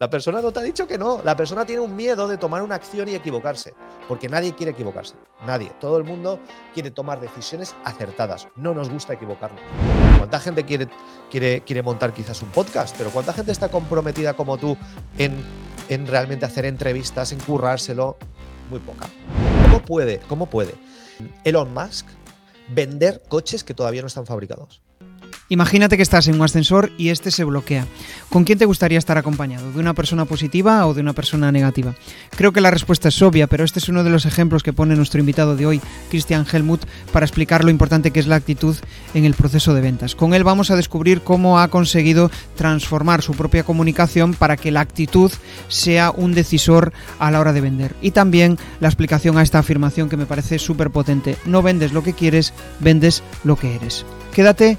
La persona no te ha dicho que no. La persona tiene un miedo de tomar una acción y equivocarse. Porque nadie quiere equivocarse. Nadie. Todo el mundo quiere tomar decisiones acertadas. No nos gusta equivocarnos. ¿Cuánta gente quiere, quiere, quiere montar quizás un podcast? Pero ¿cuánta gente está comprometida como tú en, en realmente hacer entrevistas, en currárselo? Muy poca. ¿Cómo puede, cómo puede Elon Musk vender coches que todavía no están fabricados? Imagínate que estás en un ascensor y este se bloquea. ¿Con quién te gustaría estar acompañado? ¿De una persona positiva o de una persona negativa? Creo que la respuesta es obvia, pero este es uno de los ejemplos que pone nuestro invitado de hoy, Christian Helmut, para explicar lo importante que es la actitud en el proceso de ventas. Con él vamos a descubrir cómo ha conseguido transformar su propia comunicación para que la actitud sea un decisor a la hora de vender. Y también la explicación a esta afirmación que me parece súper potente. No vendes lo que quieres, vendes lo que eres. Quédate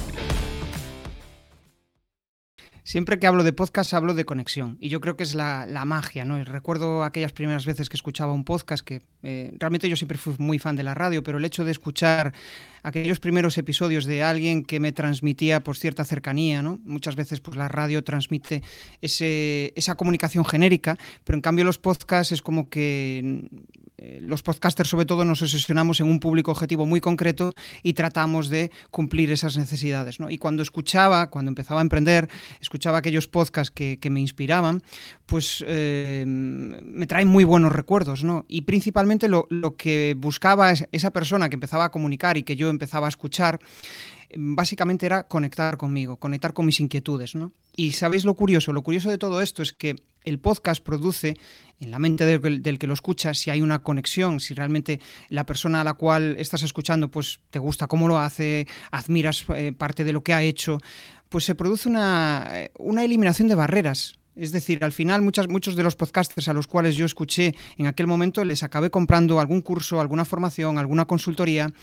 Siempre que hablo de podcast hablo de conexión y yo creo que es la, magia, ¿no? recuerdo aquellas primeras veces que escuchaba un podcast que eh, realmente yo siempre fui muy fan de la radio, pero el hecho de escuchar aquellos primeros episodios de alguien que me transmitía por cierta cercanía, ¿no? Muchas veces pues la radio transmite ese, esa comunicación genérica, pero en cambio los podcasts es como que los podcasters sobre todo nos obsesionamos en un público objetivo muy concreto y tratamos de cumplir esas necesidades. Y cuando escuchaba, cuando empezaba a emprender, escuchaba aquellos podcasts que, me inspiraban, pues eh, me traen muy buenos recuerdos. ¿no? Y principalmente lo, lo que buscaba esa persona que empezaba a comunicar y que yo empezaba a escuchar, básicamente era conectar conmigo, conectar con mis inquietudes. ¿no? Y sabéis lo curioso, lo curioso de todo esto es que el podcast produce en la mente del, que lo escucha si hay una conexión, si realmente la persona a la cual estás escuchando pues te gusta cómo lo hace, admiras eh, parte de lo que ha hecho, pues se produce una, eh, una eliminación de barreras. Es decir, al final muchas, muchos de los podcasters a los cuales yo escuché en aquel momento les acabé comprando algún curso, alguna formación, alguna consultoría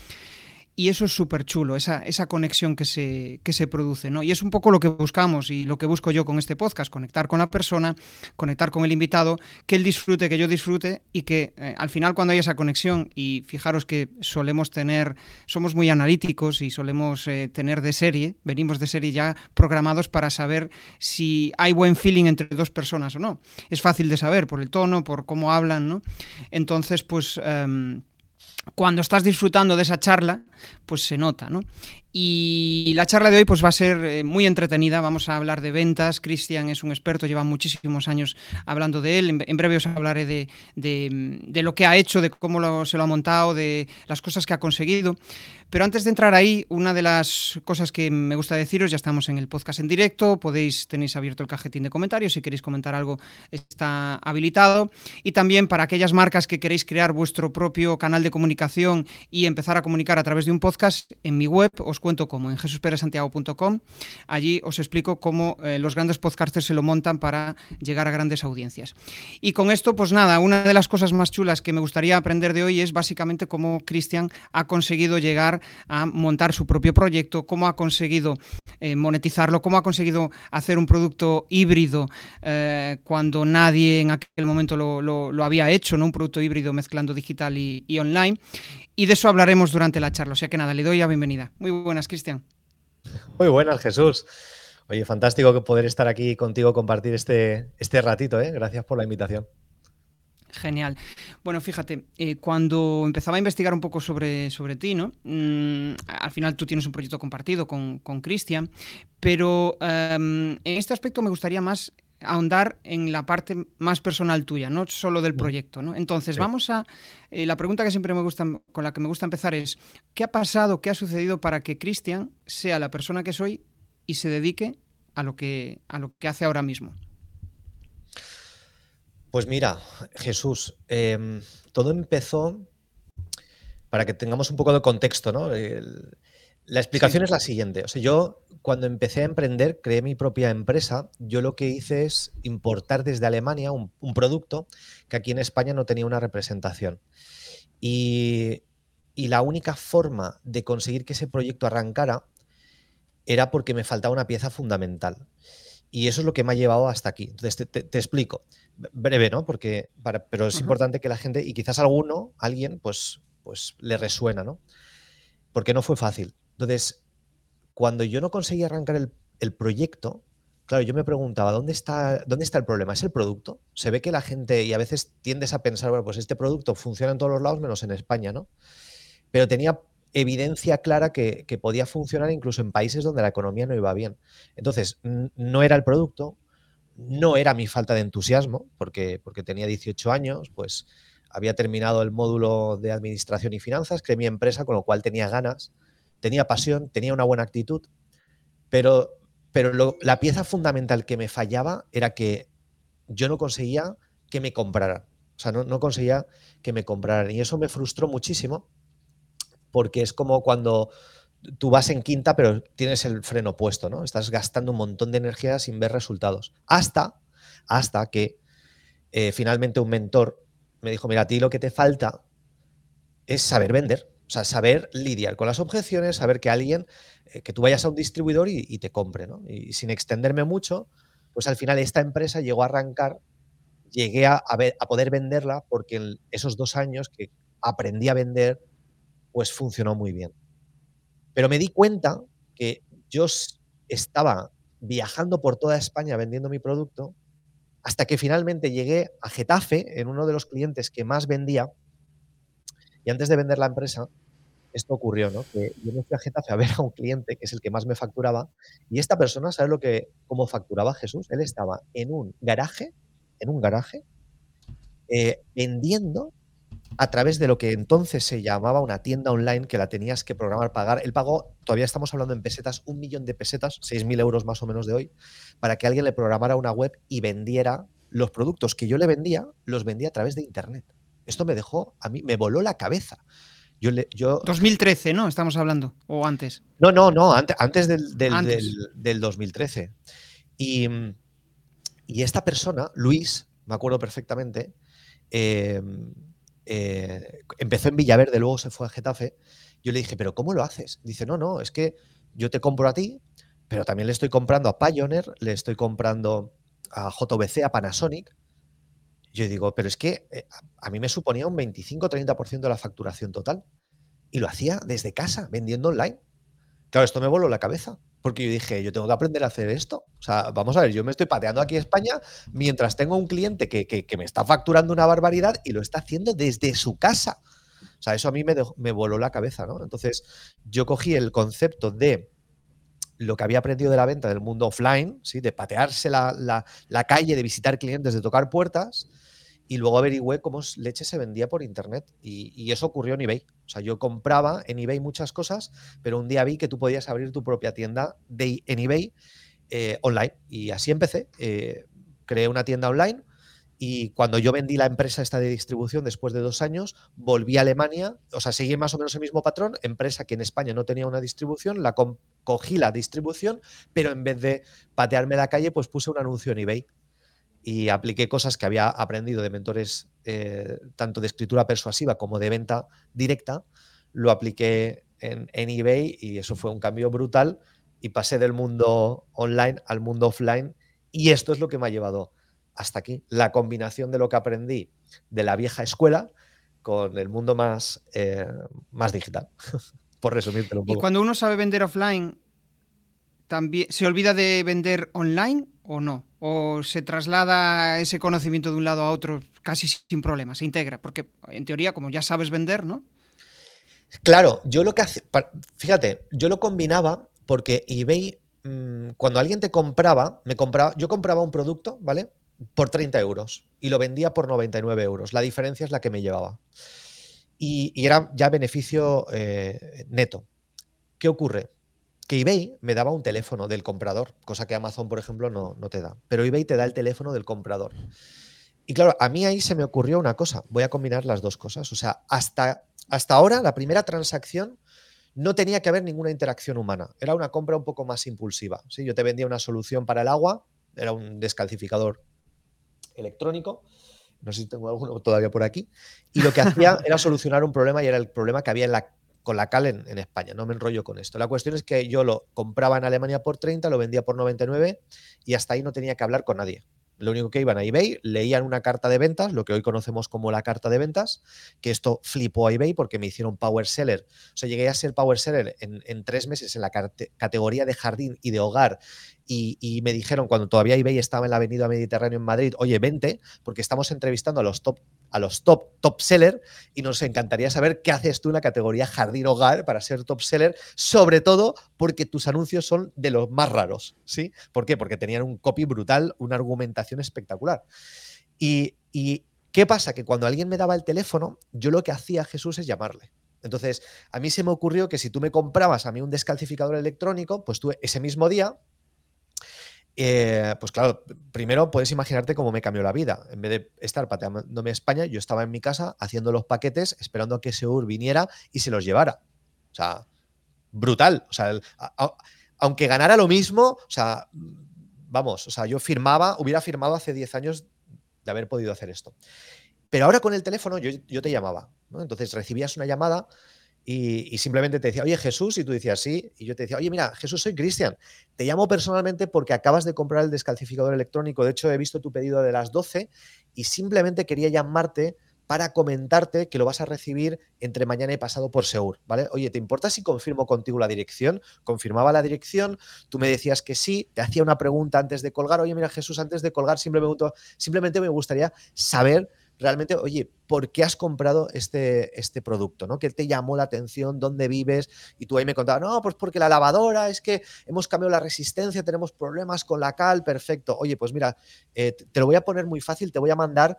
y eso es súper chulo, esa, esa, conexión que se, que se produce. ¿no? Y es un poco lo que buscamos y lo que busco yo con este podcast, conectar con la persona, conectar con el invitado, que él disfrute, que yo disfrute y que eh, al final cuando hay esa conexión, y fijaros que solemos tener, somos muy analíticos y solemos eh, tener de serie, venimos de serie ya programados para saber si hay buen feeling entre dos personas o no. Es fácil de saber por el tono, por cómo hablan, ¿no? Entonces, pues... Em, cuando estás disfrutando de esa charla, pues se nota, ¿no? Y la charla de hoy pues va a ser eh, muy entretenida, vamos a hablar de ventas, Cristian es un experto, lleva muchísimos años hablando de él, en, breve os hablaré de, lo que ha hecho, de cómo se lo ha montado, de las cosas que ha conseguido, pero antes de entrar ahí, una de las cosas que me gusta deciros, ya estamos en el podcast en directo, podéis, tenéis abierto el cajetín de comentarios, si queréis comentar algo está habilitado, y también para aquellas marcas que queréis crear vuestro propio canal de comunicación y empezar a comunicar a través de un podcast, en mi web os cuento cómo, en jesusperesantiago.com. Allí os explico cómo eh, los grandes podcasters se lo montan para llegar a grandes audiencias. Y con esto, pues nada, una de las cosas más chulas que me gustaría aprender de hoy es básicamente cómo Cristian ha conseguido llegar a montar su propio proyecto, cómo ha conseguido eh, monetizarlo, cómo ha conseguido hacer un producto híbrido eh, cuando nadie en aquel momento lo, había hecho, ¿no? un producto híbrido mezclando digital y online. Y de eso hablaremos durante la charla. O sea que nada, le doy la bienvenida. Muy buenas, Cristian. Muy buenas, Jesús. Oye, fantástico que poder estar aquí contigo, compartir este, este ratito. ¿eh? Gracias por la invitación. Genial. Bueno, fíjate, eh, cuando empezaba a investigar un poco sobre, sobre ti, ¿no? Mm, al final tú tienes un proyecto compartido con Cristian, pero em, en este aspecto me gustaría más ahondar en la parte más personal tuya, no solo del proyecto. ¿no? Entonces, vamos a. Eh, la pregunta que siempre me gusta, con la que me gusta empezar es: ¿qué ha pasado, qué ha sucedido para que Cristian sea la persona que soy y se dedique a lo que, a lo que hace ahora mismo? Pues mira, Jesús, em, todo empezó, para que tengamos un poco de contexto, ¿no? La explicación es la siguiente. O sea, yo cuando empecé a emprender, creé mi propia empresa. Yo lo que hice es importar desde Alemania un, producto que aquí en España no tenía una representación. Y, la única forma de conseguir que ese proyecto arrancara era porque me faltaba una pieza fundamental. Y eso es lo que me ha llevado hasta aquí. Entonces, te, explico. Breve, ¿no? Porque, pero es importante que la gente, y quizás alguno, alguien, pues, pues le resuena, ¿no? Porque no fue fácil. Entonces, cuando yo no conseguí arrancar el, proyecto, claro, yo me preguntaba, ¿dónde está, ¿dónde está el problema? ¿Es el producto? Se ve que la gente, y a veces tiendes a pensar, bueno, pues este producto funciona en todos los lados menos en España, ¿no? Pero tenía evidencia clara que, podía funcionar incluso en países donde la economía no iba bien. Entonces, no era el producto, no era mi falta de entusiasmo, porque, porque tenía 18 años, pues había terminado el módulo de administración y finanzas, creé mi empresa, con lo cual tenía ganas, tenía pasión, tenía una buena actitud, pero, pero la pieza fundamental que me fallaba era que yo no conseguía que me compraran. O sea, no, no conseguía que me compraran. Y eso me frustró muchísimo porque es como cuando tú vas en quinta, pero tienes el freno puesto, ¿no? Estás gastando un montón de energía sin ver resultados. Hasta, hasta que eh, finalmente un mentor me dijo, mira, a ti lo que te falta es saber vender, o sea, saber lidiar con las objeciones, saber que alguien, eh, que tú vayas a un distribuidor y, te compre, ¿no? Y sin extenderme mucho, pues al final esta empresa llegó a arrancar, llegué a, a poder venderla porque en esos dos años que aprendí a vender, pues funcionó muy bien. Pero me di cuenta que yo estaba viajando por toda España vendiendo mi producto hasta que finalmente llegué a Getafe, en uno de los clientes que más vendía, y antes de vender la empresa, esto ocurrió, ¿no? Que yo me fui a Getafe a ver a un cliente que es el que más me facturaba, y esta persona, ¿sabe lo que, cómo facturaba Jesús? Él estaba en un garaje, en un garaje, eh, vendiendo a través de lo que entonces se llamaba una tienda online que la tenías que programar, pagar. Él pagó, todavía estamos hablando en pesetas, un millón de pesetas, 6.000 euros más o menos de hoy, para que alguien le programara una web y vendiera los productos que yo le vendía, los vendía a través de Internet. Esto me dejó, a mí me voló la cabeza. Yo le, yo... 2013, ¿no? Estamos hablando, o antes. No, no, no, antes, antes, del, del, 2013. Y, y, esta persona, Luis, me acuerdo perfectamente, eh, eh, empezó en Villaverde, luego se fue a Getafe. Yo le dije, ¿pero cómo lo haces? Dice, no, no, es que yo te compro a ti, pero también le estoy comprando a Pioneer, le estoy comprando a JVC, a Panasonic. Yo digo, pero es que eh, a mí me suponía un 25-30% de la facturación total. Y lo hacía desde casa, vendiendo online. Claro, esto me voló la cabeza. Porque yo dije, yo tengo que aprender a hacer esto. O sea, vamos a ver, yo me estoy pateando aquí en España mientras tengo un cliente que, me está facturando una barbaridad y lo está haciendo desde su casa. O sea, eso a mí me, me voló la cabeza, ¿no? Entonces, yo cogí el concepto de lo que había aprendido de la venta del mundo offline, ¿sí? de patearse la, la calle, de visitar clientes, de tocar puertas, y luego averigüé cómo leche se vendía por internet. Y, eso ocurrió en eBay. O sea, yo compraba en eBay muchas cosas, pero un día vi que tú podías abrir tu propia tienda de, en eBay eh, online. Y así empecé. Eh, creé una tienda online. Y cuando yo vendí la empresa esta de distribución después de dos años, volví a Alemania, o sea, seguí más o menos el mismo patrón, empresa que en España no tenía una distribución, la cogí la distribución, pero en vez de patearme la calle, pues puse un anuncio en eBay y apliqué cosas que había aprendido de mentores eh, tanto de escritura persuasiva como de venta directa, lo apliqué en, eBay y eso fue un cambio brutal y pasé del mundo online al mundo offline y esto es lo que me ha llevado hasta aquí, la combinación de lo que aprendí de la vieja escuela con el mundo más, eh, más digital, por resumirte un poco. Y cuando uno sabe vender offline, también se olvida de vender online o no? ¿O se traslada ese conocimiento de un lado a otro casi sin problema, se integra? Porque en teoría, como ya sabes vender, ¿no? Claro, yo lo que hace, fíjate, yo lo combinaba porque eBay, mm, cuando alguien te compraba, me compraba, yo compraba un producto, ¿vale? Por 30 euros y lo vendía por 99 euros. La diferencia es la que me llevaba. Y, era ya beneficio eh, neto. ¿Qué ocurre? Que eBay me daba un teléfono del comprador, cosa que Amazon, por ejemplo, no, no, te da. Pero eBay te da el teléfono del comprador. Y claro, a mí ahí se me ocurrió una cosa, voy a combinar las dos cosas. O sea, hasta, hasta ahora la primera transacción no tenía que haber ninguna interacción humana, era una compra un poco más impulsiva. ¿sí? Yo te vendía una solución para el agua, era un descalcificador electrónico, no sé si tengo alguno todavía por aquí, y lo que hacía era solucionar un problema y era el problema que había en la con la cal en, España, no me enrollo con esto. La cuestión es que yo lo compraba en Alemania por 30, lo vendía por 99 y hasta ahí no tenía que hablar con nadie. Lo único que iban a eBay, leían una carta de ventas, lo que hoy conocemos como la carta de ventas, que esto flipó a eBay porque me hicieron power seller. O sea, llegué a ser power seller en, tres meses en la categoría de jardín y de hogar y, me dijeron cuando todavía eBay estaba en la Avenida Mediterráneo en Madrid, oye, vente, porque estamos entrevistando a los top, a los top, top seller y nos encantaría saber qué haces tú en la categoría jardín hogar para ser top seller, sobre todo porque tus anuncios son de los más raros, ¿sí? ¿Por qué? Porque tenían un copy brutal, una argumentación espectacular. Y, y ¿qué pasa? Que cuando alguien me daba el teléfono, yo lo que hacía Jesús es llamarle. Entonces, a mí se me ocurrió que si tú me comprabas a mí un descalcificador electrónico, pues tú ese mismo día eh, pues claro, primero puedes imaginarte cómo me cambió la vida. En vez de estar pateándome a España, yo estaba en mi casa haciendo los paquetes, esperando a que Seur viniera y se los llevara. O sea, brutal. O sea, aunque ganara lo mismo, o sea, vamos, o sea, yo firmaba, hubiera firmado hace 10 años de haber podido hacer esto. Pero ahora con el teléfono yo, yo te llamaba. Entonces recibías una llamada y, simplemente te decía, oye Jesús, y tú decías sí, y yo te decía, oye mira, Jesús, soy Cristian, te llamo personalmente porque acabas de comprar el descalcificador electrónico, de hecho he visto tu pedido de las 12 y simplemente quería llamarte para comentarte que lo vas a recibir entre mañana y pasado por Seur, ¿vale? Oye, ¿te importa si confirmo contigo la dirección? Confirmaba la dirección, tú me decías que sí, te hacía una pregunta antes de colgar, oye, mira Jesús, antes de colgar simplemente me gustaría saber realmente, oye, ¿por qué has comprado este, este producto? ¿no? ¿Qué te llamó la atención? ¿Dónde vives? Y tú ahí me contabas, no, pues porque la lavadora es que hemos cambiado la resistencia, tenemos problemas con la cal, perfecto. Oye, pues mira, eh, te lo voy a poner muy fácil, te voy a mandar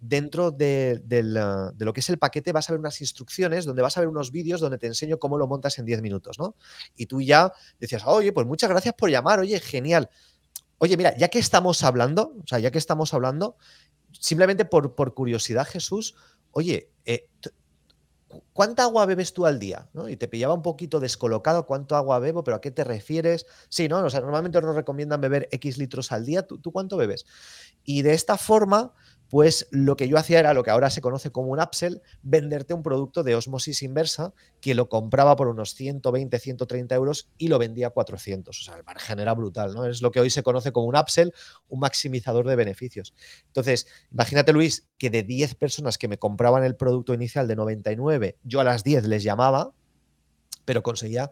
dentro de, lo que es el paquete vas a ver unas instrucciones donde vas a ver unos vídeos donde te enseño cómo lo montas en 10 minutos, ¿no? Y tú ya decías, oye, pues muchas gracias por llamar, oye, genial. Oye, mira, ya que estamos hablando, o sea, ya que estamos hablando, simplemente por, por curiosidad, Jesús, oye, eh, ¿cuánta agua bebes tú al día? Y te pillaba un poquito descolocado, ¿cuánto agua bebo? ¿Pero a qué te refieres? Sí, ¿no? O sea, normalmente nos recomiendan beber X litros al día. ¿Tú, cuánto bebes? Y de esta forma, pues lo que yo hacía era lo que ahora se conoce como un upsell, venderte un producto de osmosis inversa que lo compraba por unos 120, 130 euros y lo vendía a 400. O sea, el margen era brutal, ¿no? Es lo que hoy se conoce como un upsell, un maximizador de beneficios. Entonces, imagínate, Luis, que de 10 personas que me compraban el producto inicial de 99, yo a las 10 les llamaba, pero conseguía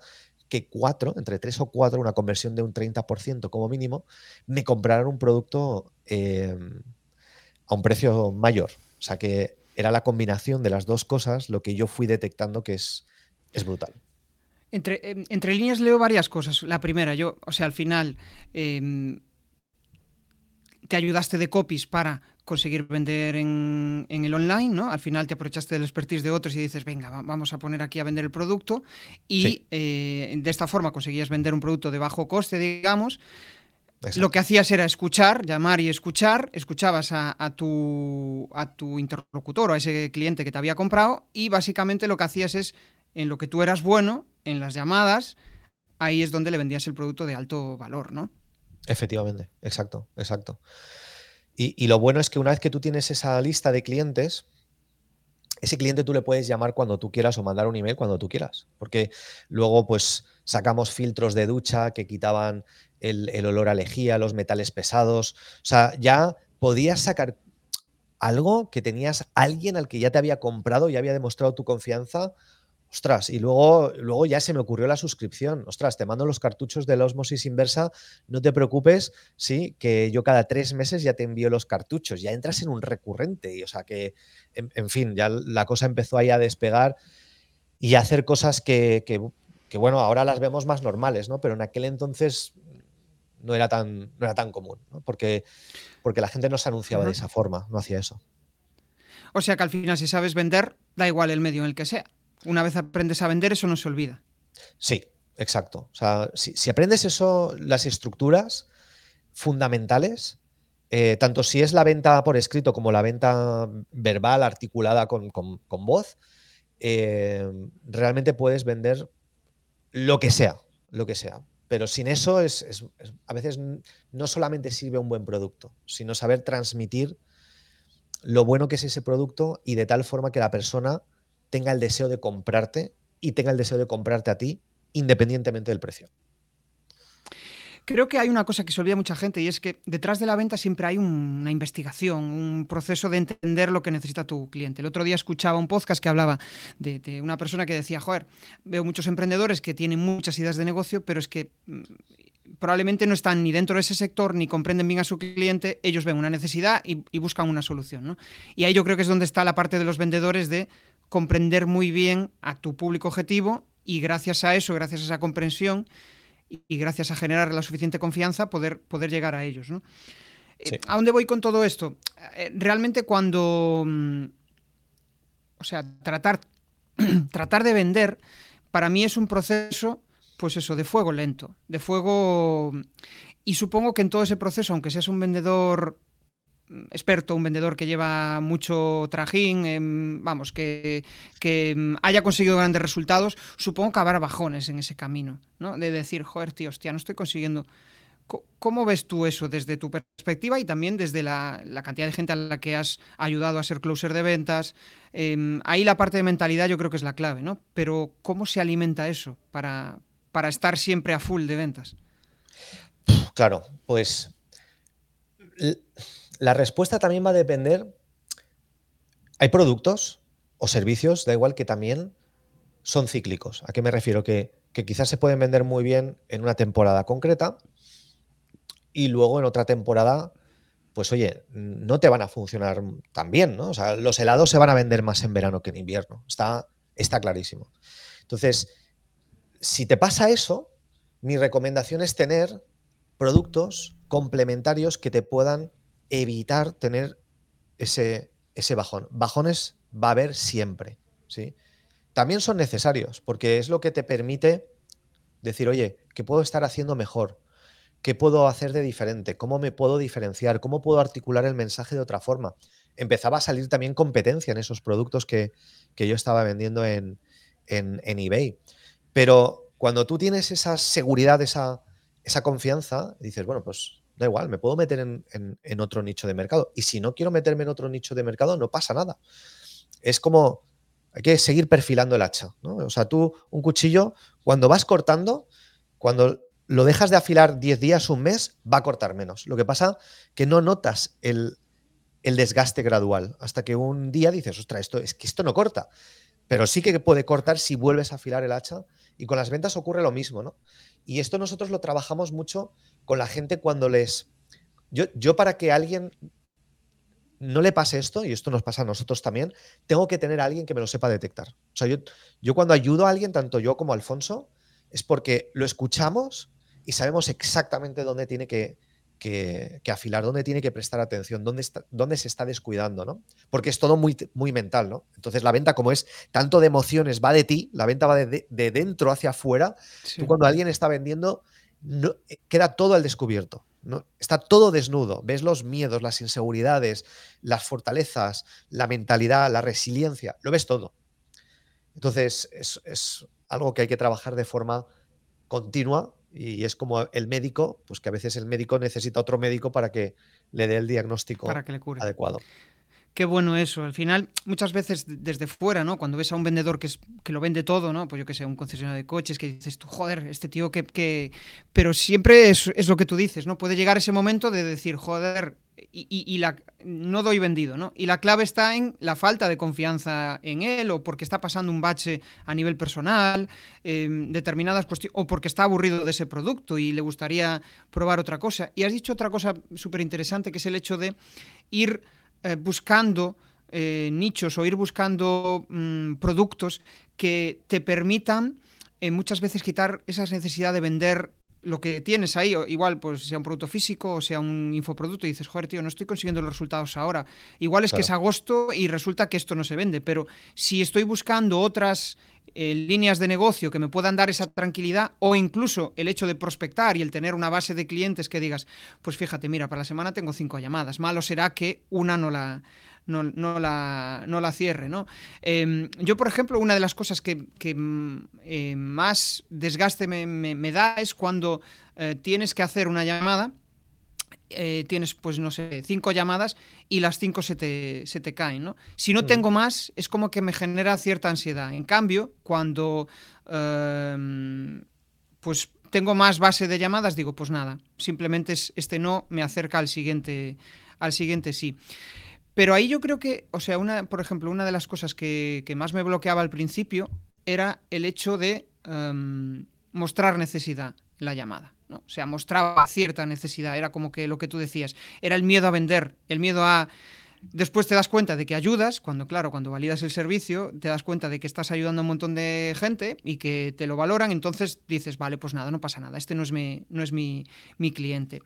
que cuatro, entre tres o cuatro, una conversión de un 30% como mínimo, me compraran un producto eh, a un precio mayor. O sea que era la combinación de las dos cosas lo que yo fui detectando que es, es brutal. Entre, em, entre, líneas leo varias cosas. La primera, yo, o sea, al final em, te ayudaste de copies para conseguir vender en, el online, ¿no? Al final te aprovechaste del expertise de otros y dices, venga, vamos a poner aquí a vender el producto y eh, de esta forma conseguías vender un producto de bajo coste, digamos, lo que hacías era escuchar, llamar y escuchar, escuchabas a, tu, a tu interlocutor o a ese cliente que te había comprado y básicamente lo que hacías es, en lo que tú eras bueno, en las llamadas, ahí es donde le vendías el producto de alto valor, ¿no? Efectivamente, exacto, exacto. Y, y lo bueno es que una vez que tú tienes esa lista de clientes, ese cliente tú le puedes llamar cuando tú quieras o mandar un email cuando tú quieras, porque luego pues sacamos filtros de ducha que quitaban el, olor a lejía, los metales pesados. O sea, ya podías sacar algo que tenías alguien al que ya te había comprado y había demostrado tu confianza. Ostras, y luego, luego ya se me ocurrió la suscripción. Ostras, te mando los cartuchos de la osmosis inversa. No te preocupes, sí, que yo cada tres meses ya te envío los cartuchos. Ya entras en un recurrente. Y, o sea que, en, fin, ya la cosa empezó ahí a despegar y a hacer cosas que, que, bueno, ahora las vemos más normales, ¿no? Pero en aquel entonces no era tan, no era tan común, ¿no? porque, porque la gente no se anunciaba de esa forma, no hacía eso. O sea que al final, si sabes vender, da igual el medio en el que sea. Una vez aprendes a vender, eso no se olvida. Sí, exacto. O sea, si, aprendes eso, las estructuras fundamentales, eh, tanto si es la venta por escrito como la venta verbal, articulada con, voz, eh, realmente puedes vender lo que sea, lo que sea. Pero sin eso es, a veces no solamente sirve un buen producto, sino saber transmitir lo bueno que es ese producto y de tal forma que la persona tenga el deseo de comprarte y tenga el deseo de comprarte a ti independientemente del precio. Creo que hay una cosa que se olvida mucha gente y es que detrás de la venta siempre hay una investigación, un proceso de entender lo que necesita tu cliente. El otro día escuchaba un podcast que hablaba de, una persona que decía, joder, veo muchos emprendedores que tienen muchas ideas de negocio, pero es que mm, probablemente no están ni dentro de ese sector ni comprenden bien a su cliente, ellos ven una necesidad y, buscan una solución. Y ahí yo creo que es donde está la parte de los vendedores de comprender muy bien a tu público objetivo y gracias a eso, gracias a esa comprensión, y, gracias a generar la suficiente confianza poder, poder llegar a ellos. ¿no? Eh, ¿A dónde voy con todo esto? Eh, realmente cuando... Mm, o sea, tratar, tratar de vender para mí es un proceso, pues eso, de fuego lento, de fuego... Y supongo que en todo ese proceso, aunque seas un vendedor experto, un vendedor que lleva mucho trajín, em, vamos, que, em, haya conseguido grandes resultados, supongo que habrá bajones en ese camino, ¿no? De decir, joder, tío, hostia, no estoy consiguiendo. ¿Cómo ves tú eso desde tu perspectiva y también desde la, cantidad de gente a la que has ayudado a ser closer de ventas? Em, ahí la parte de mentalidad yo creo que es la clave, ¿no? Pero ¿cómo se alimenta eso para, para estar siempre a full de ventas? Claro, pues la respuesta también va a depender. Hay productos o servicios, da igual, que también son cíclicos. ¿A qué me refiero? Que, quizás se pueden vender muy bien en una temporada concreta y luego en otra temporada, pues oye, no te van a funcionar tan bien, ¿no? O sea, los helados se van a vender más en verano que en invierno. Está, está clarísimo. Entonces, si te pasa eso, mi recomendación es tener productos complementarios que te puedan evitar tener ese, ese bajón. Bajones va a haber siempre, ¿sí? También son necesarios, porque es lo que te permite decir, oye, ¿qué puedo estar haciendo mejor? ¿Qué puedo hacer de diferente? ¿Cómo me puedo diferenciar? ¿Cómo puedo articular el mensaje de otra forma? Empezaba a salir también competencia en esos productos que, yo estaba vendiendo en, en, eBay. Pero cuando tú tienes esa seguridad, esa, esa confianza, dices, bueno, pues da igual, me puedo meter en, otro nicho de mercado. Y si no quiero meterme en otro nicho de mercado, no pasa nada. Es como, hay que seguir perfilando el hacha. O sea, tú, un cuchillo, cuando vas cortando, cuando lo dejas de afilar 10 días, un mes, va a cortar menos. Lo que pasa que no notas el, desgaste gradual hasta que un día dices, ostras, esto, es que esto no corta. Pero sí que puede cortar si vuelves a afilar el hacha. Y con las ventas ocurre lo mismo, ¿no? Y esto nosotros lo trabajamos mucho con la gente cuando les... Yo, yo para que alguien no le pase esto, y esto nos pasa a nosotros también, tengo que tener a alguien que me lo sepa detectar. O sea, yo, yo cuando ayudo a alguien, tanto yo como Alfonso, es porque lo escuchamos y sabemos exactamente dónde tiene que, que, afilar, dónde tiene que prestar atención, dónde, está, dónde se está descuidando, ¿no? Porque es todo muy, muy mental, ¿no? Entonces la venta, como es tanto de emociones, va de ti, la venta va de, dentro hacia afuera. Tú cuando alguien está vendiendo, no, eh, queda todo al descubierto. ¿no? Está todo desnudo. Ves los miedos, las inseguridades, las fortalezas, la mentalidad, la resiliencia. Lo ves todo. Entonces, es, algo que hay que trabajar de forma continua y es como el médico, pues que a veces el médico necesita otro médico para que le dé el diagnóstico adecuado. Qué bueno eso. Al final, muchas veces desde fuera, ¿no? Cuando ves a un vendedor que, es, que lo vende todo, ¿no? Pues yo que sé, un concesionario de coches, que dices tú, joder, este tío que... que... Pero siempre es, es, lo que tú dices, ¿no? Puede llegar ese momento de decir, joder, y, y, la, no doy vendido, ¿no? Y la clave está en la falta de confianza en él, o porque está pasando un bache a nivel personal, em, determinadas cuestiones, o porque está aburrido de ese producto y le gustaría probar otra cosa. Y has dicho otra cosa súper interesante, que es el hecho de ir eh, buscando eh, nichos o ir buscando mm, productos que te permitan eh, muchas veces quitar esa necesidad de vender lo que tienes ahí, igual pues sea un producto físico o sea un infoproducto y dices, joder, tío, no estoy consiguiendo los resultados ahora. Igual es que es agosto y resulta que esto no se vende, pero si estoy buscando otras líneas de negocio que me puedan dar esa tranquilidad o incluso el hecho de prospectar y el tener una base de clientes que digas, pues fíjate, mira, para la semana tengo cinco llamadas, malo será que una no la, no, la, no la cierre. ¿no? Em, yo, por ejemplo, una de las cosas que, mm, eh, más desgaste me, da es cuando eh, tienes que hacer una llamada eh, tienes, pues no sé, cinco llamadas y las cinco se te, se te caen, ¿no? Si no tengo más, es como que me genera cierta ansiedad. En cambio, cuando em, pues tengo más base de llamadas, digo, pues nada, simplemente este no me acerca al siguiente, al siguiente sí. Pero ahí yo creo que, o sea, una, por ejemplo, una de las cosas que, más me bloqueaba al principio era el hecho de em, mostrar necesidad la llamada. O sea, mostraba cierta necesidad, era como que lo que tú decías, era el miedo a vender, el miedo a... Después te das cuenta de que ayudas, cuando claro, cuando validas el servicio, te das cuenta de que estás ayudando a un montón de gente y que te lo valoran, entonces dices, vale, pues nada, no pasa nada, este no es mi, no es mi, mi cliente.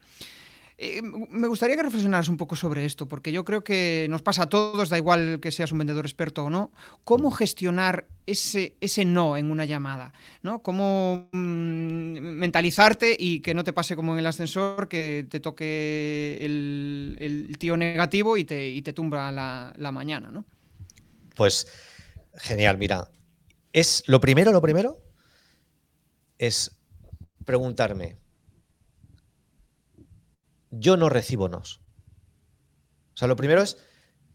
Eh, me gustaría que reflexionaras un poco sobre esto, porque yo creo que nos pasa a todos, da igual que seas un vendedor experto o no, cómo gestionar ese, ese no en una llamada, ¿no? Cómo mm, mentalizarte y que no te pase como en el ascensor, que te toque el, tío negativo y te, y te tumba la, la mañana, ¿no? Pues genial, mira. Es lo primero, lo primero es preguntarme, yo no recibo nos. O sea, lo primero es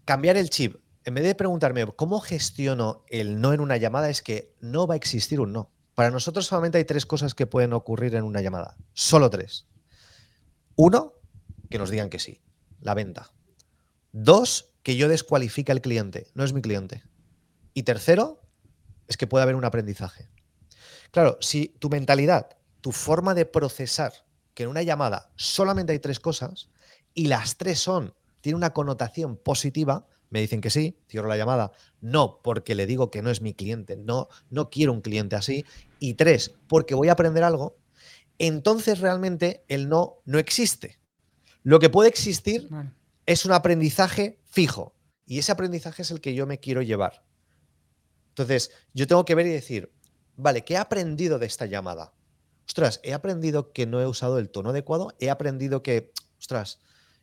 cambiar el chip. En vez de preguntarme cómo gestiono el no en una llamada, es que no va a existir un no. Para nosotros solamente hay tres cosas que pueden ocurrir en una llamada. Solo tres. Uno, que nos digan que sí, la venta. Dos, que yo descualifique al cliente, no es mi cliente. Y tercero, es que puede haber un aprendizaje. Claro, si tu mentalidad, tu forma de procesar que en una llamada solamente hay tres cosas y las tres son, tiene una connotación positiva, me dicen que sí, cierro la llamada, no, porque le digo que no es mi cliente, no, no quiero un cliente así, y tres, porque voy a aprender algo, entonces realmente el no no existe. Lo que puede existir es un aprendizaje fijo, y ese aprendizaje es el que yo me quiero llevar. Entonces, yo tengo que ver y decir, vale, ¿qué he aprendido de esta llamada? Ostras, he aprendido que no he usado el tono adecuado, he aprendido que, ostras,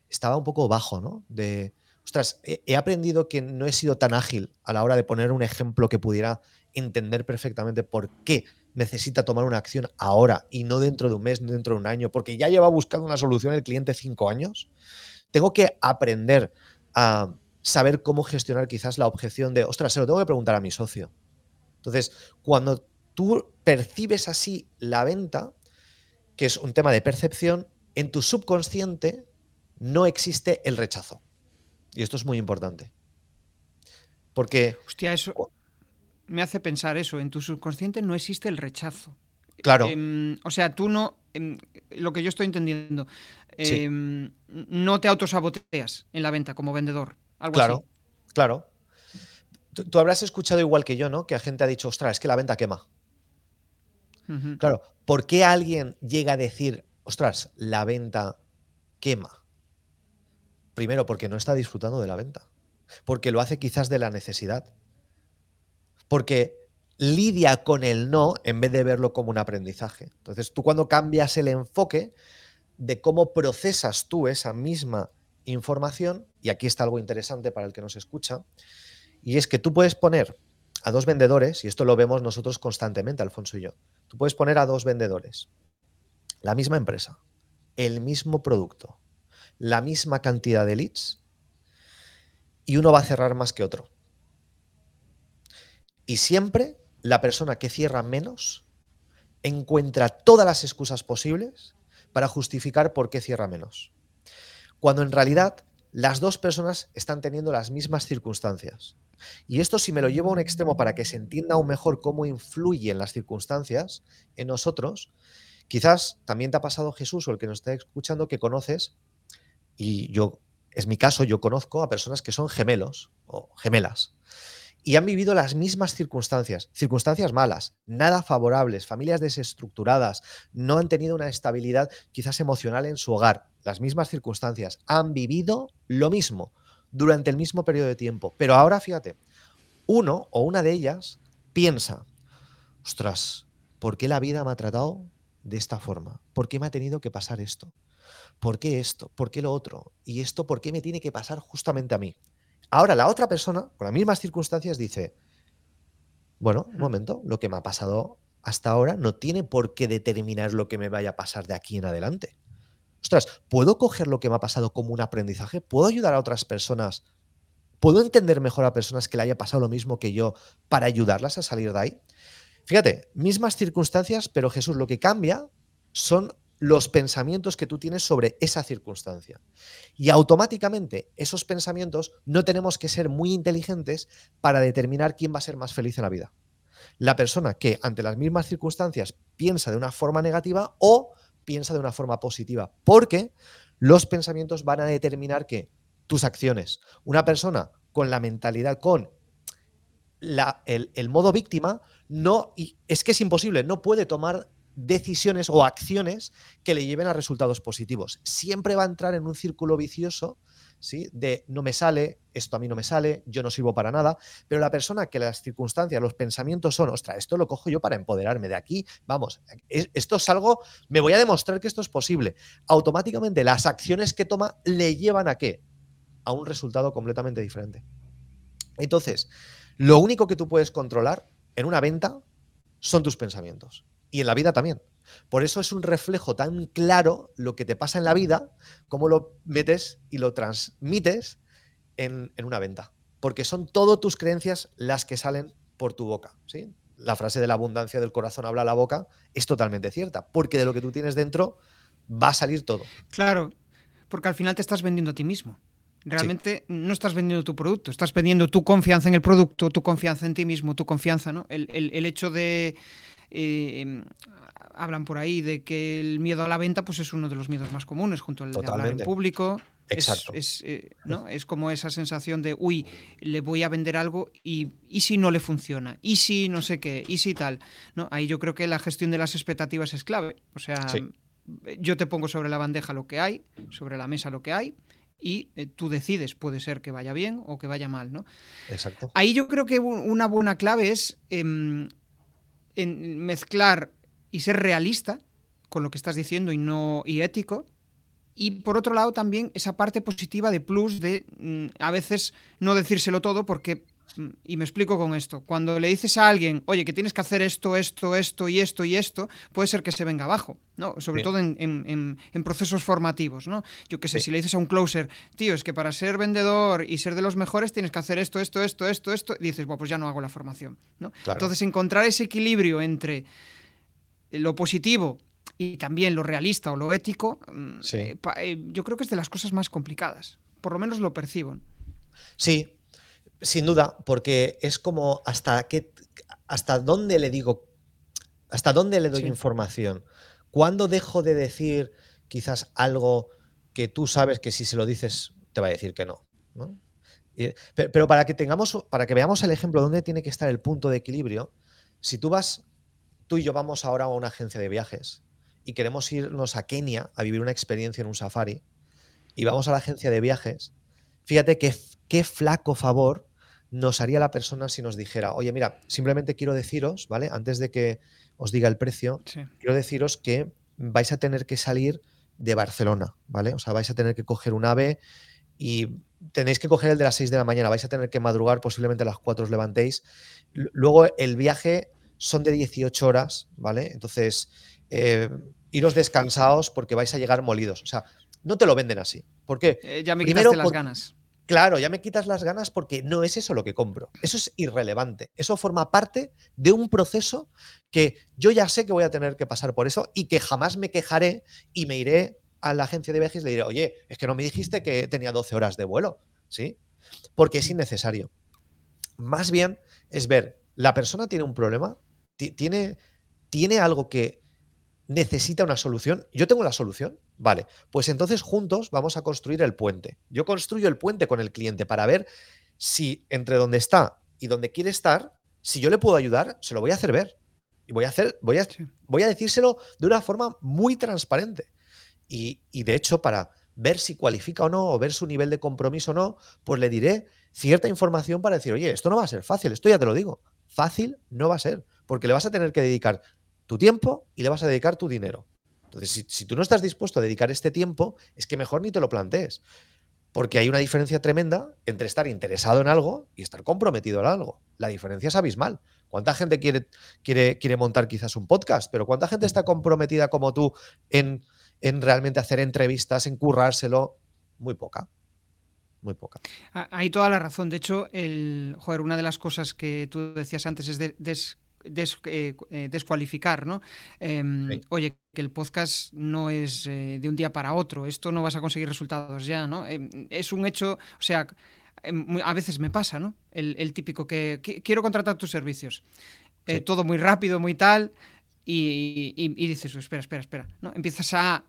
estaba un poco bajo, ¿no? De, ostras, he, aprendido que no he sido tan ágil a la hora de poner un ejemplo que pudiera entender perfectamente por qué necesita tomar una acción ahora y no dentro de un mes, dentro de un año, porque ya lleva buscando una solución el cliente cinco años. Tengo que aprender a saber cómo gestionar quizás la objeción de, ostras, se lo tengo que preguntar a mi socio. Entonces, cuando tú percibes así la venta, que es un tema de percepción, en tu subconsciente no existe el rechazo. Y esto es muy importante. Porque... Hostia, eso me hace pensar eso. En tu subconsciente no existe el rechazo. Claro. Em, o sea, tú no... Em, lo que yo estoy entendiendo, em, no te autosaboteas en la venta como vendedor. Algo claro, claro. tú, habrás escuchado igual que yo, ¿no? Que la gente ha dicho, ostras, es que la venta quema. Claro, ¿por qué alguien llega a decir, ostras, la venta quema? Primero, porque no está disfrutando de la venta. Porque lo hace quizás de la necesidad. Porque lidia con el no en vez de verlo como un aprendizaje. Entonces, tú cuando cambias el enfoque de cómo procesas tú esa misma información, y aquí está algo interesante para el que nos escucha, y es que tú puedes poner a dos vendedores, y esto lo vemos nosotros constantemente, Alfonso y yo, Tú puedes poner a dos vendedores, la misma empresa, el mismo producto, la misma cantidad de leads y uno va a cerrar más que otro. Y siempre la persona que cierra menos encuentra todas las excusas posibles para justificar por qué cierra menos. Cuando en realidad las dos personas están teniendo las mismas circunstancias. Y esto si me lo llevo a un extremo para que se entienda aún mejor cómo influyen las circunstancias en nosotros, quizás también te ha pasado Jesús o el que nos está escuchando que conoces, y yo, es mi caso, yo conozco a personas que son gemelos o gemelas y han vivido las mismas circunstancias, circunstancias malas, nada favorables, familias desestructuradas, no han tenido una estabilidad quizás emocional en su hogar, las mismas circunstancias, han vivido lo mismo durante el mismo periodo de tiempo. Pero ahora fíjate, uno o una de ellas piensa, ostras, ¿por qué la vida me ha tratado de esta forma? ¿Por qué me ha tenido que pasar esto? ¿Por qué esto? ¿Por qué lo otro? ¿Y esto por qué me tiene que pasar justamente a mí? Ahora la otra persona, con las mismas circunstancias, dice, bueno, un momento, lo que me ha pasado hasta ahora no tiene por qué determinar lo que me vaya a pasar de aquí en adelante. Ostras, ¿puedo coger lo que me ha pasado como un aprendizaje? ¿Puedo ayudar a otras personas? ¿Puedo entender mejor a personas que le haya pasado lo mismo que yo para ayudarlas a salir de ahí? Fíjate, mismas circunstancias, pero Jesús, lo que cambia son los pensamientos que tú tienes sobre esa circunstancia. Y automáticamente esos pensamientos no tenemos que ser muy inteligentes para determinar quién va a ser más feliz en la vida. La persona que ante las mismas circunstancias piensa de una forma negativa o piensa de una forma positiva, porque los pensamientos van a determinar que tus acciones, una persona con la mentalidad, con el, el modo víctima, no, es que es imposible, no puede tomar decisiones o acciones que le lleven a resultados positivos. Siempre va a entrar en un círculo vicioso ¿sí? de no me sale, esto a mí no me sale, yo no sirvo para nada, pero la persona que las circunstancias, los pensamientos son, ostras, esto lo cojo yo para empoderarme de aquí, vamos, esto es algo, me voy a demostrar que esto es posible. Automáticamente las acciones que toma le llevan a qué? A un resultado completamente diferente. Entonces, lo único que tú puedes controlar en una venta son tus pensamientos y en la vida también. Por eso es un reflejo tan claro lo que te pasa en la vida, cómo lo metes y lo transmites en, una venta. Porque son todas tus creencias las que salen por tu boca. ¿sí? La frase de la abundancia del corazón habla la boca es totalmente cierta, porque de lo que tú tienes dentro va a salir todo. Claro, porque al final te estás vendiendo a ti mismo. Realmente no estás vendiendo tu producto, estás vendiendo tu confianza en el producto, tu confianza en ti mismo, tu confianza, ¿no? el hecho de, eh, hablan por ahí de que el miedo a la venta pues es uno de los miedos más comunes junto al de hablar en público. Exacto. Es, eh, ¿no? es como esa sensación de, uy, le voy a vender algo y, y, si no le funciona, y si no sé qué, y si tal. ¿no? Ahí yo creo que la gestión de las expectativas es clave. O sea, yo te pongo sobre la bandeja lo que hay, sobre la mesa lo que hay, y eh, tú decides, puede ser que vaya bien o que vaya mal. ¿no? Exacto. Ahí yo creo que una buena clave es em, en mezclar y ser realista con lo que estás diciendo y no y ético. Y por otro lado también esa parte positiva de plus de mm, a veces no decírselo todo porque mm, y me explico con esto. Cuando le dices a alguien, oye, que tienes que hacer esto, esto, esto y esto y esto, puede ser que se venga abajo, ¿no? Sobre todo en, procesos formativos, ¿no? Yo qué sé, si le dices a un closer, tío, es que para ser vendedor y ser de los mejores tienes que hacer esto, esto, esto, esto, esto, y dices, bueno, pues ya no hago la formación, ¿no? Entonces, encontrar ese equilibrio entre lo positivo y también lo realista o lo ético, mm, eh, eh, yo creo que es de las cosas más complicadas. Por lo menos lo percibo. Sí, sin duda, porque es como hasta qué, hasta dónde le digo, hasta dónde le doy información. ¿Cuándo dejo de decir quizás algo que tú sabes que si se lo dices te va a decir que no? Pero, para que tengamos, para que veamos el ejemplo de dónde tiene que estar el punto de equilibrio, si tú vas tú y yo vamos ahora a una agencia de viajes y queremos irnos a Kenia a vivir una experiencia en un safari y vamos a la agencia de viajes, fíjate qué, qué flaco favor nos haría la persona si nos dijera, oye, mira, simplemente quiero deciros, ¿vale? Antes de que os diga el precio, quiero deciros que vais a tener que salir de Barcelona, ¿vale? O sea, vais a tener que coger un ave y tenéis que coger el de las 6 de la mañana, vais a tener que madrugar, posiblemente a las 4 os levantéis. Luego el viaje son de 18 horas, ¿vale? Entonces, eh, iros descansados porque vais a llegar molidos. O sea, no te lo venden así. ¿Por qué? Eh, ya me quitaste las ganas. Claro, ya me quitas las ganas porque no es eso lo que compro. Eso es irrelevante. Eso forma parte de un proceso que yo ya sé que voy a tener que pasar por eso y que jamás me quejaré y me iré a la agencia de viajes y le diré, oye, es que no me dijiste que tenía 12 horas de vuelo, ¿sí? Porque es innecesario. Más bien es ver, la persona tiene un problema, tiene, tiene algo que necesita una solución. Yo tengo la solución. Vale, pues entonces juntos vamos a construir el puente. Yo construyo el puente con el cliente para ver si entre donde está y donde quiere estar, si yo le puedo ayudar, se lo voy a hacer ver. Y voy a hacer, voy a, voy a decírselo de una forma muy transparente. Y, y, de hecho, para ver si cualifica o no, o ver su nivel de compromiso o no, pues le diré cierta información para decir, oye, esto no va a ser fácil, esto ya te lo digo. Fácil no va a ser porque le vas a tener que dedicar tu tiempo y le vas a dedicar tu dinero. Entonces, si, tú no estás dispuesto a dedicar este tiempo, es que mejor ni te lo plantees. Porque hay una diferencia tremenda entre estar interesado en algo y estar comprometido en algo. La diferencia es abismal. ¿Cuánta gente quiere, quiere, quiere montar quizás un podcast? Pero ¿cuánta gente está comprometida como tú en, en realmente hacer entrevistas, en currárselo, muy poca. Muy poca. Hay toda la razón. De hecho, el, joder, una de las cosas que tú decías antes es de, eh, eh, descualificar, ¿no? Em, oye, que el podcast no es eh, de un día para otro, esto no vas a conseguir resultados ya, ¿no? Em, es un hecho, o sea, em, a veces me pasa, ¿no? El, típico que, quiero contratar tus servicios. todo muy rápido, muy tal. Y, dices, espera, espera, espera. ¿no? Empiezas a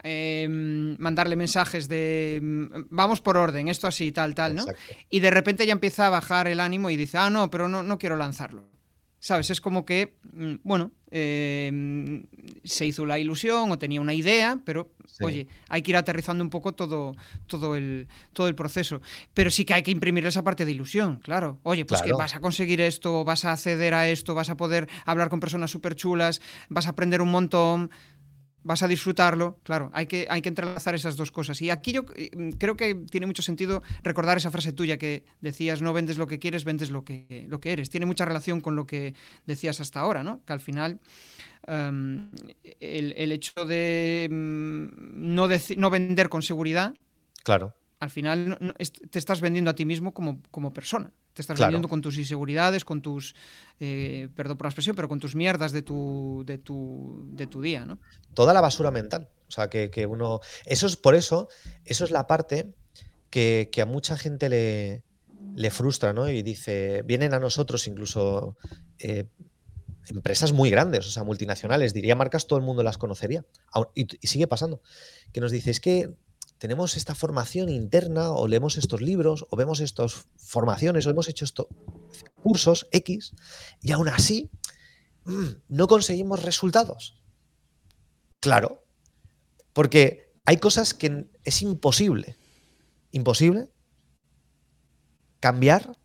mandarle mensajes de vamos por orden, esto así, tal, tal, ¿no? Y de repente ya empieza a bajar el ánimo y dice, ah, no, pero no, no quiero lanzarlo. ¿Sabes? Es como que, mm, bueno, em, se hizo la ilusión o tenía una idea, pero oye, hay que ir aterrizando un poco todo, todo, el, todo el proceso. Pero sí que hay que imprimir esa parte de ilusión, claro. Oye, pues que vas a conseguir esto, vas a acceder a esto, vas a poder hablar con personas súper chulas, vas a aprender un montón vas a disfrutarlo, claro, hay que, hay que entrelazar esas dos cosas. Y aquí yo eh, creo que tiene mucho sentido recordar esa frase tuya que decías, no vendes lo que quieres, vendes lo que, lo que eres. Tiene mucha relación con lo que decías hasta ahora, ¿no? Que al final em, el, hecho de mm, no, no vender con seguridad, claro. al final te estás vendiendo a ti mismo como, como persona. Te estás vendiendo con tus inseguridades, con tus, eh, perdón por la expresión, pero con tus mierdas de tu, de tu, de tu día, ¿no? Toda la basura mental. O sea, que, uno. Eso es por eso, eso es la parte que, a mucha gente le, le, frustra, ¿no? Y dice, vienen a nosotros incluso eh, empresas muy grandes, o sea, multinacionales, diría marcas, todo el mundo las conocería. Y, y sigue pasando. Que nos dice, es que tenemos esta formación interna o leemos estos libros o vemos estas formaciones o hemos hecho estos cursos X y aún así mm, no conseguimos resultados. Claro, porque hay cosas que es imposible, imposible cambiar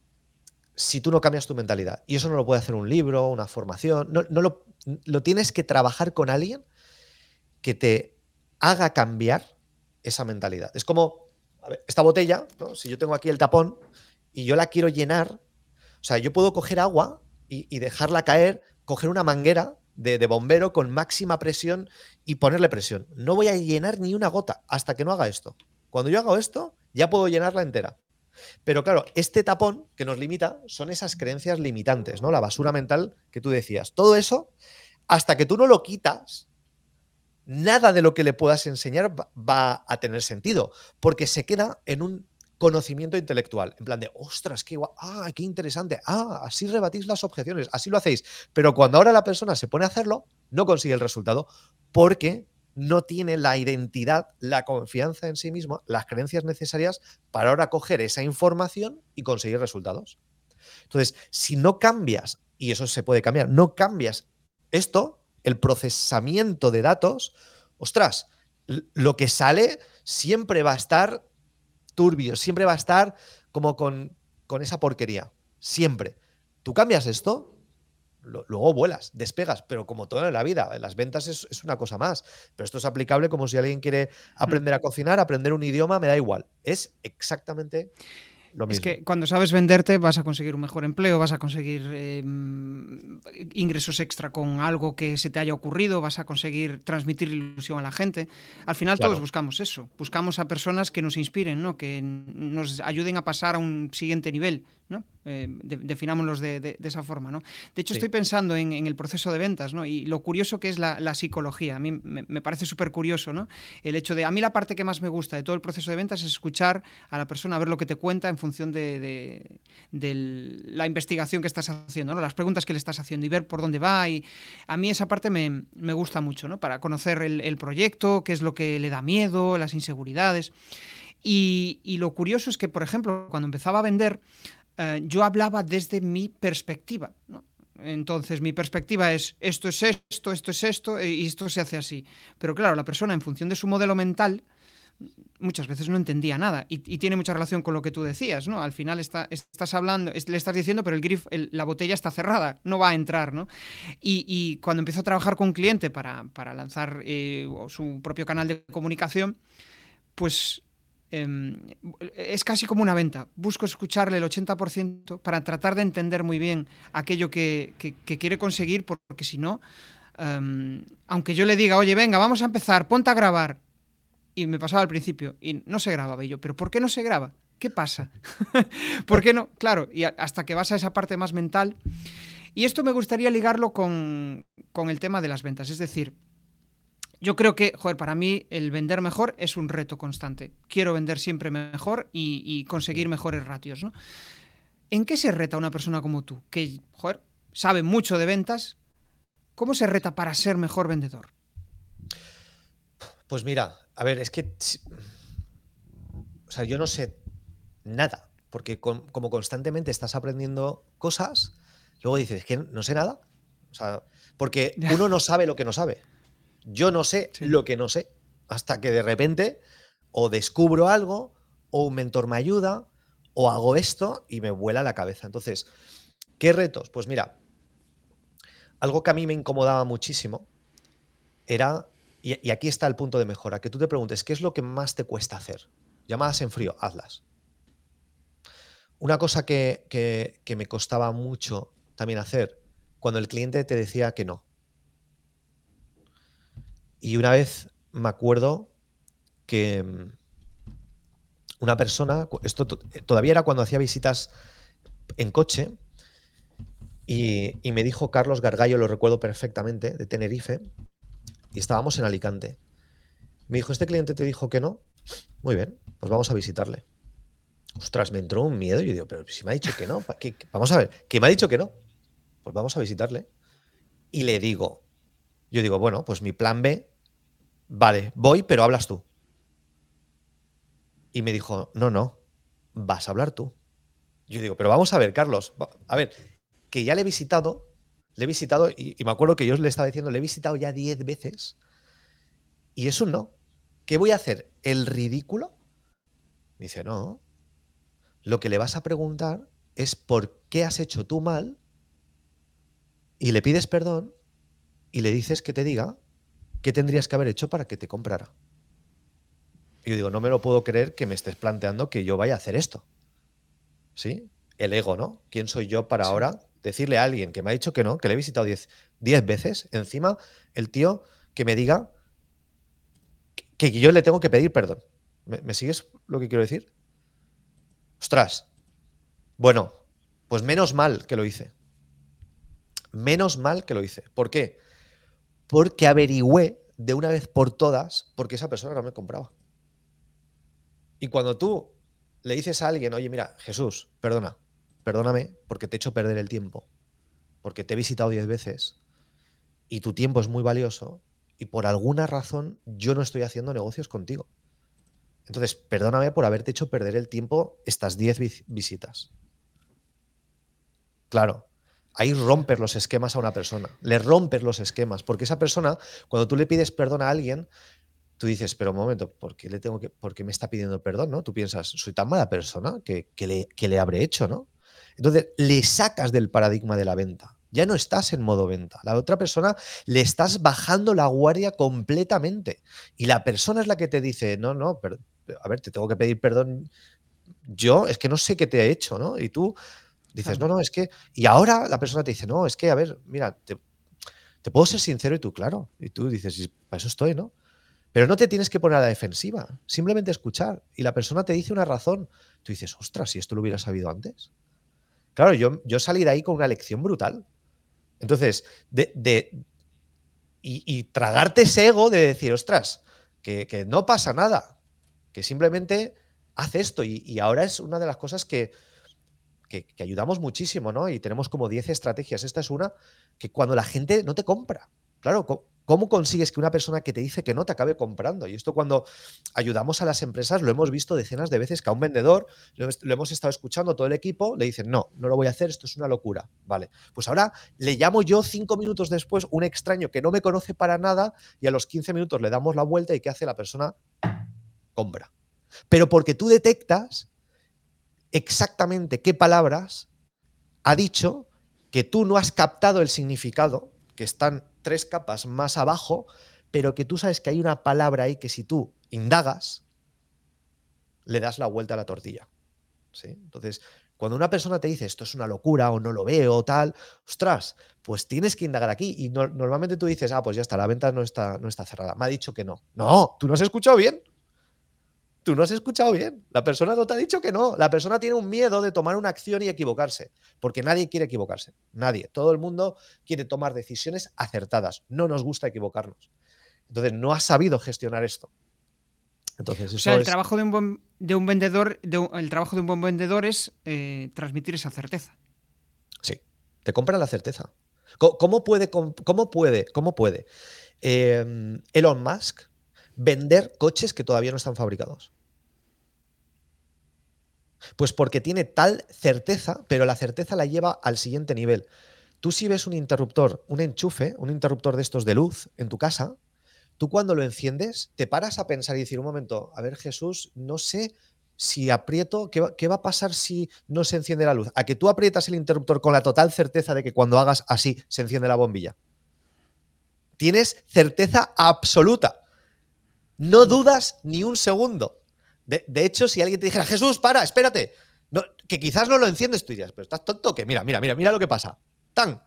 si tú no cambias tu mentalidad. Y eso no lo puede hacer un libro, una formación, no, lo, lo tienes que trabajar con alguien que te haga cambiar esa mentalidad. Es como, esta botella, si yo tengo aquí el tapón y yo la quiero llenar, o sea, yo puedo coger agua y, dejarla caer, coger una manguera de, de, bombero con máxima presión y ponerle presión. No voy a llenar ni una gota hasta que no haga esto. Cuando yo hago esto, ya puedo llenarla entera. Pero claro, este tapón que nos limita son esas creencias limitantes, ¿no? La basura mental que tú decías. Todo eso, hasta que tú no lo quitas, nada de lo que le puedas enseñar va a tener sentido, porque se queda en un conocimiento intelectual, en plan de, ostras, qué, ah, qué interesante, ah, así rebatís las objeciones, así lo hacéis, pero cuando ahora la persona se pone a hacerlo, no consigue el resultado porque no tiene la identidad, la confianza en sí mismo, las creencias necesarias para ahora coger esa información y conseguir resultados. Entonces, si no cambias, y eso se puede cambiar, no cambias esto, el procesamiento de datos, ostras, lo que sale siempre va a estar turbio, siempre va a estar como con, con esa porquería, siempre. Tú cambias esto, luego vuelas, despegas, pero como todo en la vida, las ventas es, es, una cosa más, pero esto es aplicable como si alguien quiere mm. aprender a cocinar, aprender un idioma, me da igual, es exactamente es que cuando sabes venderte vas a conseguir un mejor empleo, vas a conseguir em, ingresos extra con algo que se te haya ocurrido, vas a conseguir transmitir ilusión a la gente. Al final todos buscamos eso, buscamos a personas que nos inspiren, ¿no? que nos ayuden a pasar a un siguiente nivel. ¿no? Eh, definámoslos de, esa forma. ¿no? De hecho, estoy pensando en, el proceso de ventas ¿no? y lo curioso que es la, psicología. A mí me, parece súper curioso ¿no? el hecho de, a mí la parte que más me gusta de todo el proceso de ventas es escuchar a la persona, ver lo que te cuenta en función de, la investigación que estás haciendo, ¿no? las preguntas que le estás haciendo y ver por dónde va. Y a mí esa parte me, gusta mucho, ¿no? para conocer el, el proyecto, qué es lo que le da miedo, las inseguridades. Y, y, lo curioso es que, por ejemplo, cuando empezaba a vender, eh, yo hablaba desde mi perspectiva. Entonces, mi perspectiva es esto es esto, esto es esto, eh, y esto se hace así. Pero claro, la persona, en función de su modelo mental, muchas veces no entendía nada. Y, tiene mucha relación con lo que tú decías, ¿no? Al final estás hablando, le estás diciendo, pero el grifo, la botella está cerrada, no va a entrar, ¿no? Y, cuando empiezo a trabajar con un cliente para, lanzar eh, su propio canal de comunicación, pues Em, es casi como una venta. Busco escucharle el 80% para tratar de entender muy bien aquello que, quiere conseguir, porque si no, em, aunque yo le diga, oye, venga, vamos a empezar, ponte a grabar, y me pasaba al principio y no se grababa. Y yo, ¿pero por qué no se graba? ¿Qué pasa? ¿Por qué no? Claro, y hasta que vas a esa parte más mental. Y esto me gustaría ligarlo con, con el tema de las ventas. Es decir, yo creo que, joder, para mí el vender mejor es un reto constante. Quiero vender siempre mejor y, conseguir mejores ratios, ¿no? ¿En qué se reta una persona como tú, que, joder, sabe mucho de ventas? ¿Cómo se reta para ser mejor vendedor? Pues mira, a ver, es que. O sea, yo no sé nada, porque como constantemente estás aprendiendo cosas, luego dices, que no sé nada. O sea, porque uno no sabe lo que no sabe. Yo no sé lo que no sé, hasta que de repente o descubro algo, o un mentor me ayuda, o hago esto y me vuela la cabeza. Entonces, ¿qué retos? Pues mira, algo que a mí me incomodaba muchísimo era, y, aquí está el punto de mejora, que tú te preguntes, ¿qué es lo que más te cuesta hacer? Llamadas en frío, hazlas. Una cosa que, que me costaba mucho también hacer, cuando el cliente te decía que no. Y una vez me acuerdo que mm, una persona, esto todavía era cuando hacía visitas en coche, y, me dijo Carlos Gargallo, lo recuerdo perfectamente, de Tenerife, y estábamos en Alicante. Me dijo, ¿este cliente te dijo que no? Muy bien, pues vamos a visitarle. Ostras, me entró un miedo y yo digo, pero si me ha dicho que no, vamos a ver, que me ha dicho que no. Pues vamos a visitarle. Y le digo, yo digo, bueno, pues mi plan B vale, voy, pero hablas tú. Y me dijo, no, no, vas a hablar tú. Yo digo, pero vamos a ver, Carlos, a ver, que ya le he visitado, le he visitado, y, me acuerdo que yo le estaba diciendo, le he visitado ya 10 veces, y eso no. ¿Qué voy a hacer? ¿El ridículo? Dice, no. Lo que le vas a preguntar es por qué has hecho tú mal, y le pides perdón, y le dices que te diga ¿qué tendrías que haber hecho para que te comprara? Y yo digo, no me lo puedo creer que me estés planteando que yo vaya a hacer esto. ¿Sí? El ego, ¿no? ¿Quién soy yo para ahora decirle a alguien que me ha dicho que no, que le he visitado 10 veces, encima el tío que me diga que, yo le tengo que pedir perdón? ¿Me, sigues lo que quiero decir? Ostras. Bueno, pues menos mal que lo hice. Menos mal que lo hice. ¿Por qué? Porque averigüé de una vez por todas porque esa persona no me compraba. Y cuando tú le dices a alguien, oye, mira, Jesús, perdona, perdóname porque te he hecho perder el tiempo, porque te he visitado diez veces y tu tiempo es muy valioso y por alguna razón yo no estoy haciendo negocios contigo. Entonces, perdóname por haberte hecho perder el tiempo estas diez visitas. Claro, ahí rompes los esquemas a una persona, le rompes los esquemas, porque esa persona, cuando tú le pides perdón a alguien, tú dices, pero un momento, ¿por qué, le tengo que, por qué me está pidiendo perdón? ¿no? Tú piensas, soy tan mala persona que, le, que le habré hecho, ¿no? Entonces, le sacas del paradigma de la venta. Ya no estás en modo venta. La otra persona le estás bajando la guardia completamente. Y la persona es la que te dice, no, no, pero, a ver, te tengo que pedir perdón. Yo es que no sé qué te he hecho, ¿no? Y tú Dices, no, no, es que. Y ahora la persona te dice, no, es que, a ver, mira, te, puedo ser sincero y tú, claro. Y tú dices, para eso estoy, ¿no? Pero no te tienes que poner a la defensiva, simplemente escuchar. Y la persona te dice una razón. Tú dices, ostras, si esto lo hubiera sabido antes. Claro, yo, yo salí de ahí con una lección brutal. Entonces, de, y, tragarte ese ego de decir, ostras, que, no pasa nada, que simplemente hace esto. y ahora es una de las cosas que, que, ayudamos muchísimo, ¿no? Y tenemos como 10 estrategias. Esta es una que cuando la gente no te compra, claro, ¿cómo consigues que una persona que te dice que no te acabe comprando? Y esto cuando ayudamos a las empresas lo hemos visto decenas de veces que a un vendedor, lo, hemos estado escuchando todo el equipo, le dicen, no, no lo voy a hacer, esto es una locura. Vale, pues ahora le llamo yo cinco minutos después un extraño que no me conoce para nada y a los 15 minutos le damos la vuelta y ¿qué hace la persona? Compra. Pero porque tú detectas exactamente qué palabras ha dicho que tú no has captado el significado, que están tres capas más abajo, pero que tú sabes que hay una palabra ahí que si tú indagas, le das la vuelta a la tortilla. Entonces, cuando una persona te dice esto es una locura o no lo veo o tal, ostras, pues tienes que indagar aquí. Y normalmente tú dices, ah, pues ya está, la venta no está, no está cerrada. Me ha dicho que no. No, tú no has escuchado bien. Tú no has escuchado bien. La persona no te ha dicho que no. La persona tiene un miedo de tomar una acción y equivocarse. Porque nadie quiere equivocarse. Nadie. Todo el mundo quiere tomar decisiones acertadas. No nos gusta equivocarnos. Entonces, no has sabido gestionar esto. Entonces, o sea, el trabajo de un, buen, de un vendedor, el trabajo de un buen vendedor es eh, transmitir esa certeza. Sí. Te compra la certeza. ¿Cómo, puede, cómo puede, cómo puede em, Elon Musk vender coches que todavía no están fabricados? Pues porque tiene tal certeza, pero la certeza la lleva al siguiente nivel. Tú si ves un interruptor, un enchufe, un interruptor de estos de luz en tu casa, tú cuando lo enciendes te paras a pensar y decir, un momento, a ver Jesús, no sé si aprieto, ¿qué va, a pasar si no se enciende la luz? A que tú aprietas el interruptor con la total certeza de que cuando hagas así se enciende la bombilla. Tienes certeza absoluta. No dudas ni un segundo. De, hecho, si alguien te dijera, Jesús, para, espérate, que quizás no lo enciendes, tú dirías, pero estás tonto, que mira, mira, mira, mira lo que pasa. ¡Tan!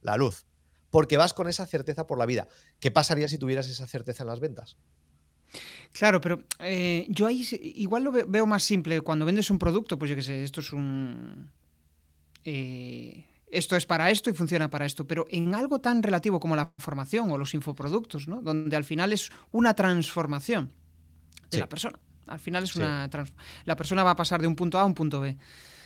La luz. Porque vas con esa certeza por la vida. ¿Qué pasaría si tuvieras esa certeza en las ventas? Claro, pero eh, yo ahí igual lo veo más simple. Cuando vendes un producto, pues yo qué sé, esto es un. Eh, esto es para esto y funciona para esto, pero en algo tan relativo como la formación o los infoproductos, ¿no? Donde al final es una transformación de la persona. Al final es una. La persona va a pasar de un punto A a un punto B.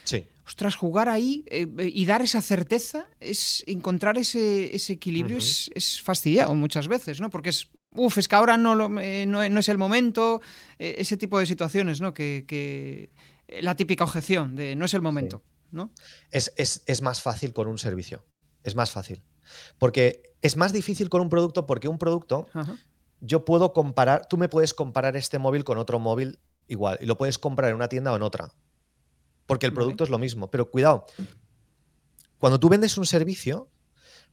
Sí. Ostras, jugar ahí eh, y dar esa certeza, es encontrar ese, equilibrio es, es, fastidiado muchas veces, ¿no? Porque es Uf, es que ahora no, eh, no, es el momento, eh, ese tipo de situaciones, ¿no? Que, eh, la típica objeción de no es el momento, ¿no? Es, más fácil con un servicio, es más fácil. Porque es más difícil con un producto porque un producto, yo puedo comparar, tú me puedes comparar este móvil con otro móvil igual y lo puedes comprar en una tienda o en otra. Porque el producto es lo mismo. Pero cuidado, cuando tú vendes un servicio,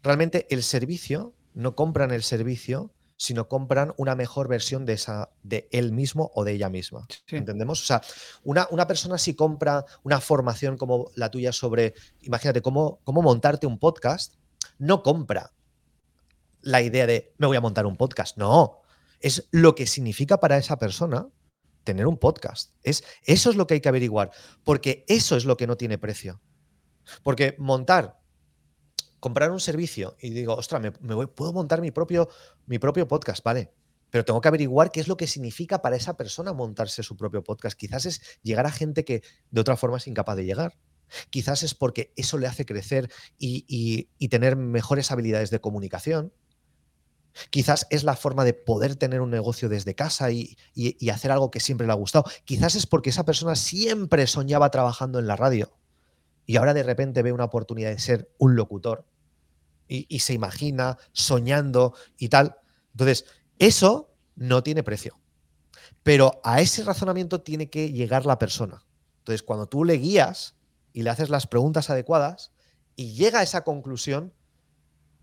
realmente el servicio, no compran el servicio, sino compran una mejor versión de, esa, de él mismo o de ella misma. ¿Entendemos? O sea, una, una, persona si compra una formación como la tuya sobre, imagínate, cómo, cómo montarte un podcast, no compra la idea de me voy a montar un podcast. No, es lo que significa para esa persona tener un podcast. Es, eso es lo que hay que averiguar, porque eso es lo que no tiene precio. Porque montar comprar un servicio y digo, ostras, me, puedo montar mi propio, mi propio podcast, ¿vale? Pero tengo que averiguar qué es lo que significa para esa persona montarse su propio podcast. Quizás es llegar a gente que de otra forma es incapaz de llegar. Quizás es porque eso le hace crecer y, tener mejores habilidades de comunicación. Quizás es la forma de poder tener un negocio desde casa y, y, hacer algo que siempre le ha gustado. Quizás es porque esa persona siempre soñaba trabajando en la radio y ahora de repente ve una oportunidad de ser un locutor y, se imagina soñando y tal. Entonces, eso no tiene precio. Pero a ese razonamiento tiene que llegar la persona. Entonces, cuando tú le guías y le haces las preguntas adecuadas y llega a esa conclusión,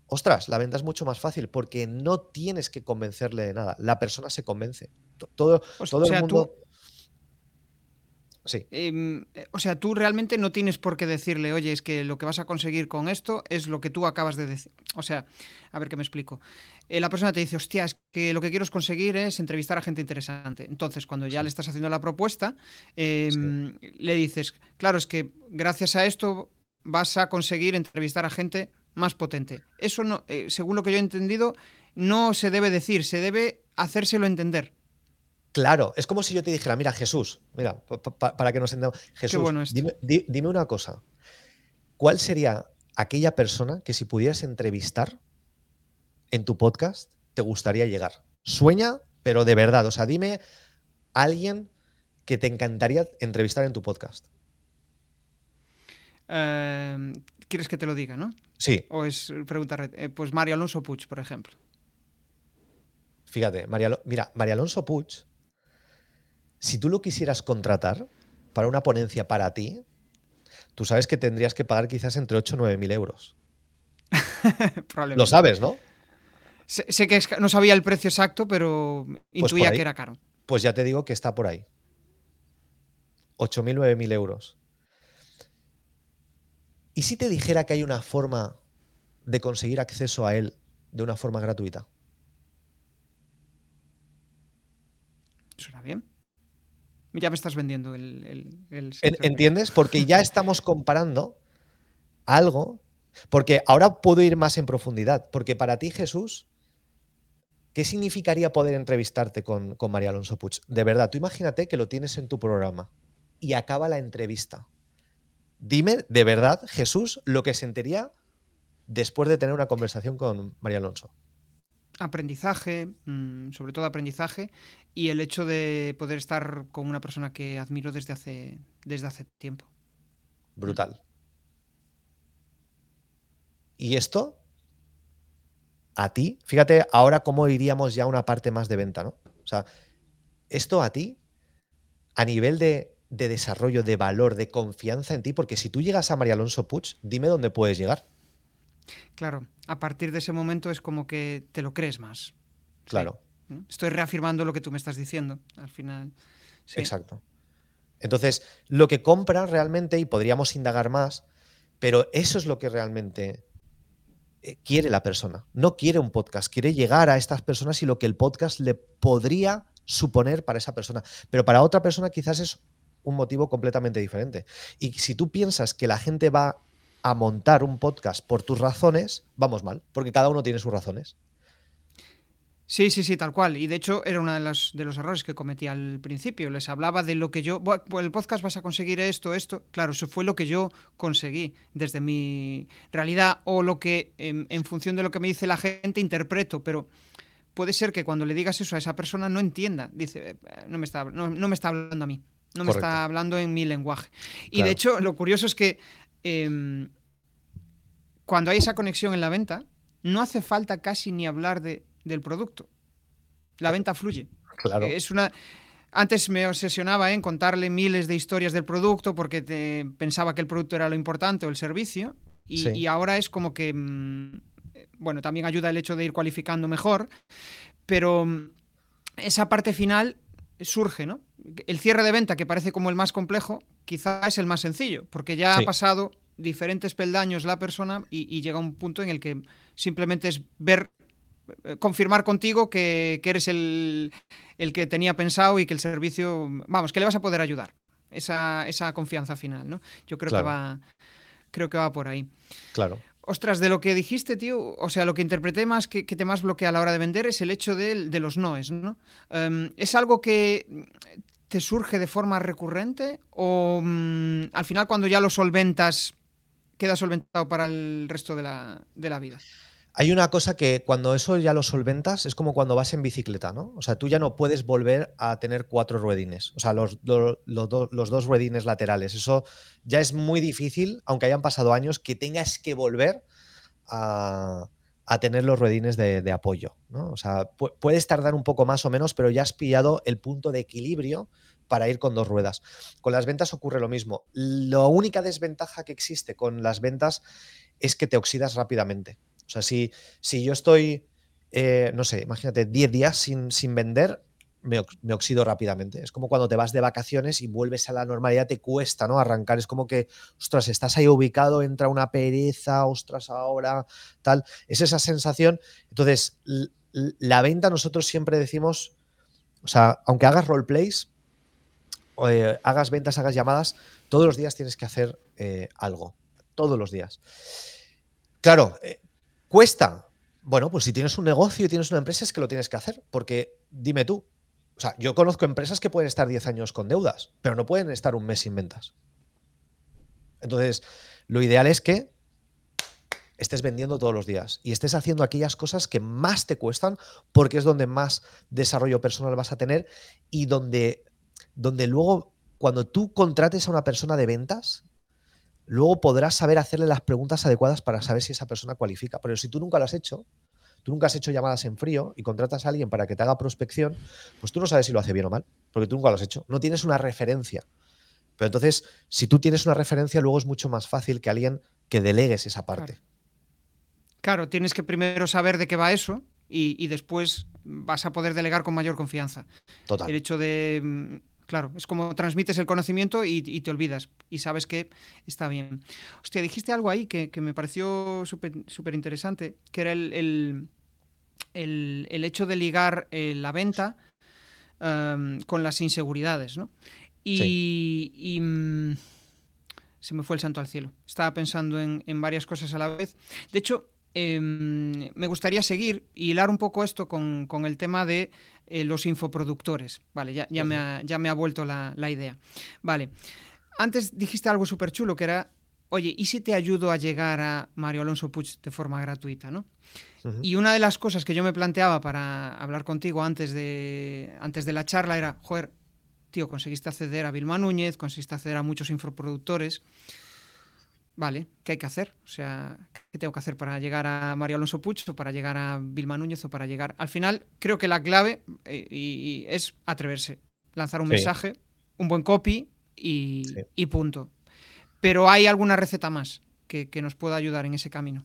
ostras, la venta es mucho más fácil porque no tienes que convencerle de nada. La persona se convence. Todo, todo el mundo. Sí. Em, eh, o sea, tú realmente no tienes por qué decirle, oye, es que lo que vas a conseguir con esto es lo que tú acabas de decir. O sea, a ver qué me explico. Eh, la persona te dice, hostia, es que lo que quiero conseguir es entrevistar a gente interesante. Entonces, cuando ya le estás haciendo la propuesta, em, le dices, claro, es que gracias a esto vas a conseguir entrevistar a gente más potente. Eso, no, eh, según lo que yo he entendido, no se debe decir, se debe hacérselo entender. Claro, es como si yo te dijera, mira, Jesús, mira, para que nos entendamos. Jesús, dime, una cosa. ¿Cuál sería aquella persona que si pudieras entrevistar en tu podcast te gustaría llegar? Sueña, pero de verdad. O sea, dime a alguien que te encantaría entrevistar en tu podcast. Em, ¿Quieres que te lo diga, no? Sí. O es preguntar, eh, pues María Alonso Puig, por ejemplo. Fíjate, María, mira, María Alonso Puig si tú lo quisieras contratar para una ponencia para ti, tú sabes que tendrías que pagar quizás entre 8 o 9 mil euros. lo sabes, ¿no? Sé, que no sabía el precio exacto, pero pues intuía que era caro. Pues ya te digo que está por ahí. 8.000, 9.000 euros. ¿Y si te dijera que hay una forma de conseguir acceso a él de una forma gratuita? Suena bien. Ya me estás vendiendo el... ¿Entiendes? Porque ya estamos comparando algo, porque ahora puedo ir más en profundidad, porque para ti Jesús, ¿qué significaría poder entrevistarte con, con María Alonso Puig? De verdad, tú imagínate que lo tienes en tu programa y acaba la entrevista. Dime, de verdad, Jesús, lo que sentiría después de tener una conversación con María Alonso aprendizaje, mm, sobre todo aprendizaje, y el hecho de poder estar con una persona que admiro desde hace, desde hace tiempo. Brutal. ¿Y esto? A ti, fíjate ahora cómo iríamos ya a una parte más de venta, ¿no? O sea, esto a ti, a nivel de, de desarrollo, de valor, de confianza en ti, porque si tú llegas a María Alonso Puig, dime dónde puedes llegar. Claro, a partir de ese momento es como que te lo crees más. Claro. Estoy reafirmando lo que tú me estás diciendo al final. Exacto. Entonces, lo que compra realmente, y podríamos indagar más, pero eso es lo que realmente eh, quiere la persona. No quiere un podcast, quiere llegar a estas personas y lo que el podcast le podría suponer para esa persona. Pero para otra persona quizás es un motivo completamente diferente. Y si tú piensas que la gente va a montar un podcast por tus razones, vamos mal, porque cada uno tiene sus razones. Sí, sí, sí, tal cual. Y de hecho era uno de los, de los errores que cometí al principio. Les hablaba de lo que yo, bueno, el podcast vas a conseguir esto, esto. Claro, eso fue lo que yo conseguí desde mi realidad o lo que en, función de lo que me dice la gente interpreto, pero puede ser que cuando le digas eso a esa persona no entienda. Dice, eh, no me está, no, me está hablando a mí, no me está hablando en mi lenguaje. Y de hecho lo curioso es que Em, cuando hay esa conexión en la venta, no hace falta casi ni hablar de, del producto. La venta fluye. Claro. Es una. Antes me obsesionaba en contarle miles de historias del producto porque pensaba que el producto era lo importante o el servicio. Y, ahora es como que. Mm, bueno, también ayuda el hecho de ir cualificando mejor. Pero mm, esa parte final surge, ¿no? El cierre de venta, que parece como el más complejo, quizá es el más sencillo, porque ya ha pasado diferentes peldaños la persona y, llega un punto en el que simplemente es ver, eh, confirmar contigo que, eres el, que tenía pensado y que el servicio, vamos, que le vas a poder ayudar. Esa, confianza final, ¿no? Yo creo que va creo que va por ahí. Claro. Ostras, de lo que dijiste, tío, o sea, lo que interpreté más que, te más bloquea a la hora de vender es el hecho de, de los noes, ¿no? Em, ¿Es algo que surge de forma recurrente o mm, al final cuando ya lo solventas queda solventado para el resto de la, de la vida? Hay una cosa que cuando eso ya lo solventas es como cuando vas en bicicleta, ¿no? O sea, tú ya no puedes volver a tener cuatro ruedines, o sea, los, los dos ruedines laterales. Eso ya es muy difícil, aunque hayan pasado años, que tengas que volver a, tener los ruedines de, apoyo, ¿no? O sea, puedes tardar un poco más o menos, pero ya has pillado el punto de equilibrio para ir con dos ruedas. Con las ventas ocurre lo mismo. La única desventaja que existe con las ventas es que te oxidas rápidamente. O sea, si, si yo estoy, eh, no sé, imagínate, 10 días sin, sin vender, me, oxido rápidamente. Es como cuando te vas de vacaciones y vuelves a la normalidad, te cuesta, ¿no? Arrancar. Es como que, ostras, estás ahí ubicado, entra una pereza, ostras, ahora, tal. Es esa sensación. Entonces, la venta, nosotros siempre decimos, o sea, aunque hagas roleplays, eh, hagas ventas, hagas llamadas, todos los días tienes que hacer eh, algo. Todos los días. Claro, eh, ¿Cuesta? Bueno, pues si tienes un negocio y tienes una empresa es que lo tienes que hacer, porque dime tú, o sea, yo conozco empresas que pueden estar 10 años con deudas, pero no pueden estar un mes sin ventas. Entonces, lo ideal es que estés vendiendo todos los días y estés haciendo aquellas cosas que más te cuestan porque es donde más desarrollo personal vas a tener y donde, donde luego cuando tú contrates a una persona de ventas, luego podrás saber hacerle las preguntas adecuadas para saber si esa persona cualifica. Pero si tú nunca lo has hecho, tú nunca has hecho llamadas en frío y contratas a alguien para que te haga prospección, pues tú no sabes si lo hace bien o mal, porque tú nunca lo has hecho. No tienes una referencia. Pero entonces, si tú tienes una referencia, luego es mucho más fácil que alguien que delegues esa parte. Claro, tienes que primero saber de qué va eso y, y, después vas a poder delegar con mayor confianza. Total. El hecho de mm, Claro, es como transmites el conocimiento y, te olvidas y sabes que está bien. Hostia, dijiste algo ahí que, me pareció súper interesante, que era el, el, hecho de ligar eh, la venta em, con las inseguridades, ¿no? Y, mm, se me fue el santo al cielo. Estaba pensando en, varias cosas a la vez. De hecho, em, me gustaría seguir y hilar un poco esto con, el tema de eh, los infoproductores. Vale, ya, ya, me, ha, ya me ha vuelto la, la idea. Vale. Antes dijiste algo súper chulo que era oye, ¿y si te ayudo a llegar a Mario Alonso Puig de forma gratuita? ¿no? Y una de las cosas que yo me planteaba para hablar contigo antes de, antes de la charla era, joder, tío, conseguiste acceder a Vilma Núñez, conseguiste acceder a muchos infoproductores. Vale, ¿qué hay que hacer? O sea, ¿qué tengo que hacer para llegar a Mario Alonso Puig o para llegar a Vilma Núñez o para llegar... Al final, creo que la clave eh, y, es atreverse, lanzar un mensaje, un buen copy y punto pero hay alguna receta más que, nos pueda ayudar en ese camino.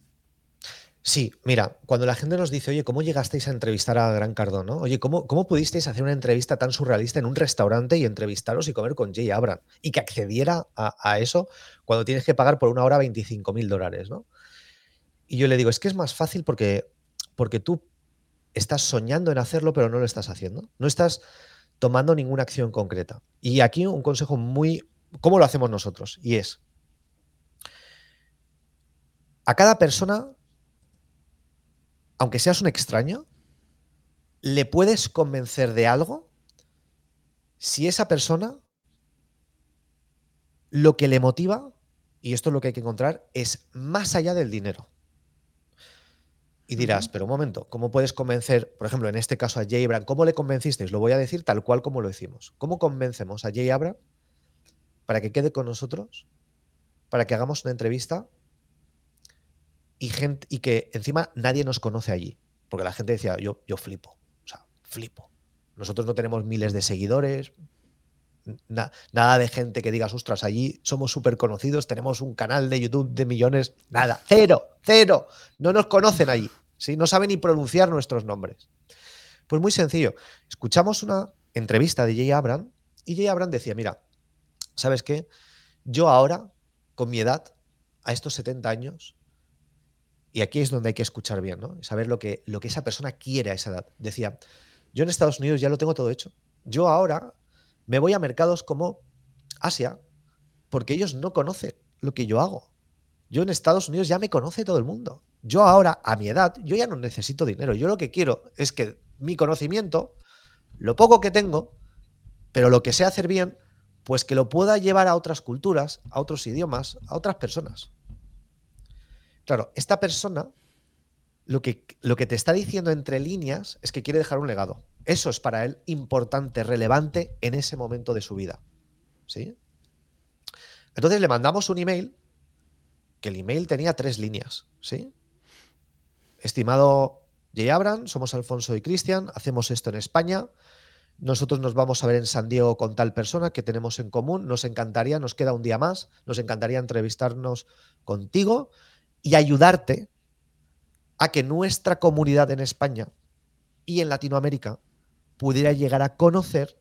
Sí, mira, cuando la gente nos dice, oye, ¿cómo llegasteis a entrevistar a Gran Cardón? Oye, ¿cómo, ¿cómo pudisteis hacer una entrevista tan surrealista en un restaurante y entrevistaros y comer con Jay Abram? Y que accediera a, eso cuando tienes que pagar por una hora 25 mil dólares, ¿no? Y yo le digo, es que es más fácil porque, porque tú estás soñando en hacerlo, pero no lo estás haciendo. No estás tomando ninguna acción concreta. Y aquí un consejo muy, ¿cómo lo hacemos nosotros? Y es, a cada persona, aunque seas un extraño, le puedes convencer de algo si esa persona lo que le motiva, y esto es lo que hay que encontrar, es más allá del dinero. Y dirás, pero un momento, ¿cómo puedes convencer, por ejemplo, en este caso a Jay Abram, ¿cómo le convencisteis? Lo voy a decir tal cual como lo decimos. ¿Cómo convencemos a Jay Abram para que quede con nosotros, para que hagamos una entrevista y, gente, y que encima nadie nos conoce allí. Porque la gente decía, yo, yo flipo, o sea, flipo. Nosotros no tenemos miles de seguidores, nada de gente que digas, ostras, allí somos súper conocidos, tenemos un canal de YouTube de millones, nada, cero, cero, no nos conocen allí, ¿sí? no saben ni pronunciar nuestros nombres. Pues muy sencillo, escuchamos una entrevista de Jay Abram y Jay Abram decía, mira, ¿sabes qué? Yo ahora, con mi edad, a estos 70 años, y aquí es donde hay que escuchar bien, ¿no? Saber lo que, lo que esa persona quiere a esa edad. Decía, yo en Estados Unidos ya lo tengo todo hecho. Yo ahora me voy a mercados como Asia, porque ellos no conocen lo que yo hago. Yo en Estados Unidos ya me conoce todo el mundo. Yo ahora, a mi edad, yo ya no necesito dinero. Yo lo que quiero es que mi conocimiento, lo poco que tengo, pero lo que sé hacer bien, pues que lo pueda llevar a otras culturas, a otros idiomas, a otras personas. Claro, esta persona lo que, lo que te está diciendo entre líneas es que quiere dejar un legado. Eso es para él importante, relevante en ese momento de su vida. ¿Sí? Entonces le mandamos un email, que el email tenía tres líneas. ¿Sí? Estimado Jay Abram, somos Alfonso y Cristian, hacemos esto en España. Nosotros nos vamos a ver en San Diego con tal persona que tenemos en común. Nos encantaría, nos queda un día más, nos encantaría entrevistarnos contigo y ayudarte a que nuestra comunidad en España y en Latinoamérica pudiera llegar a conocer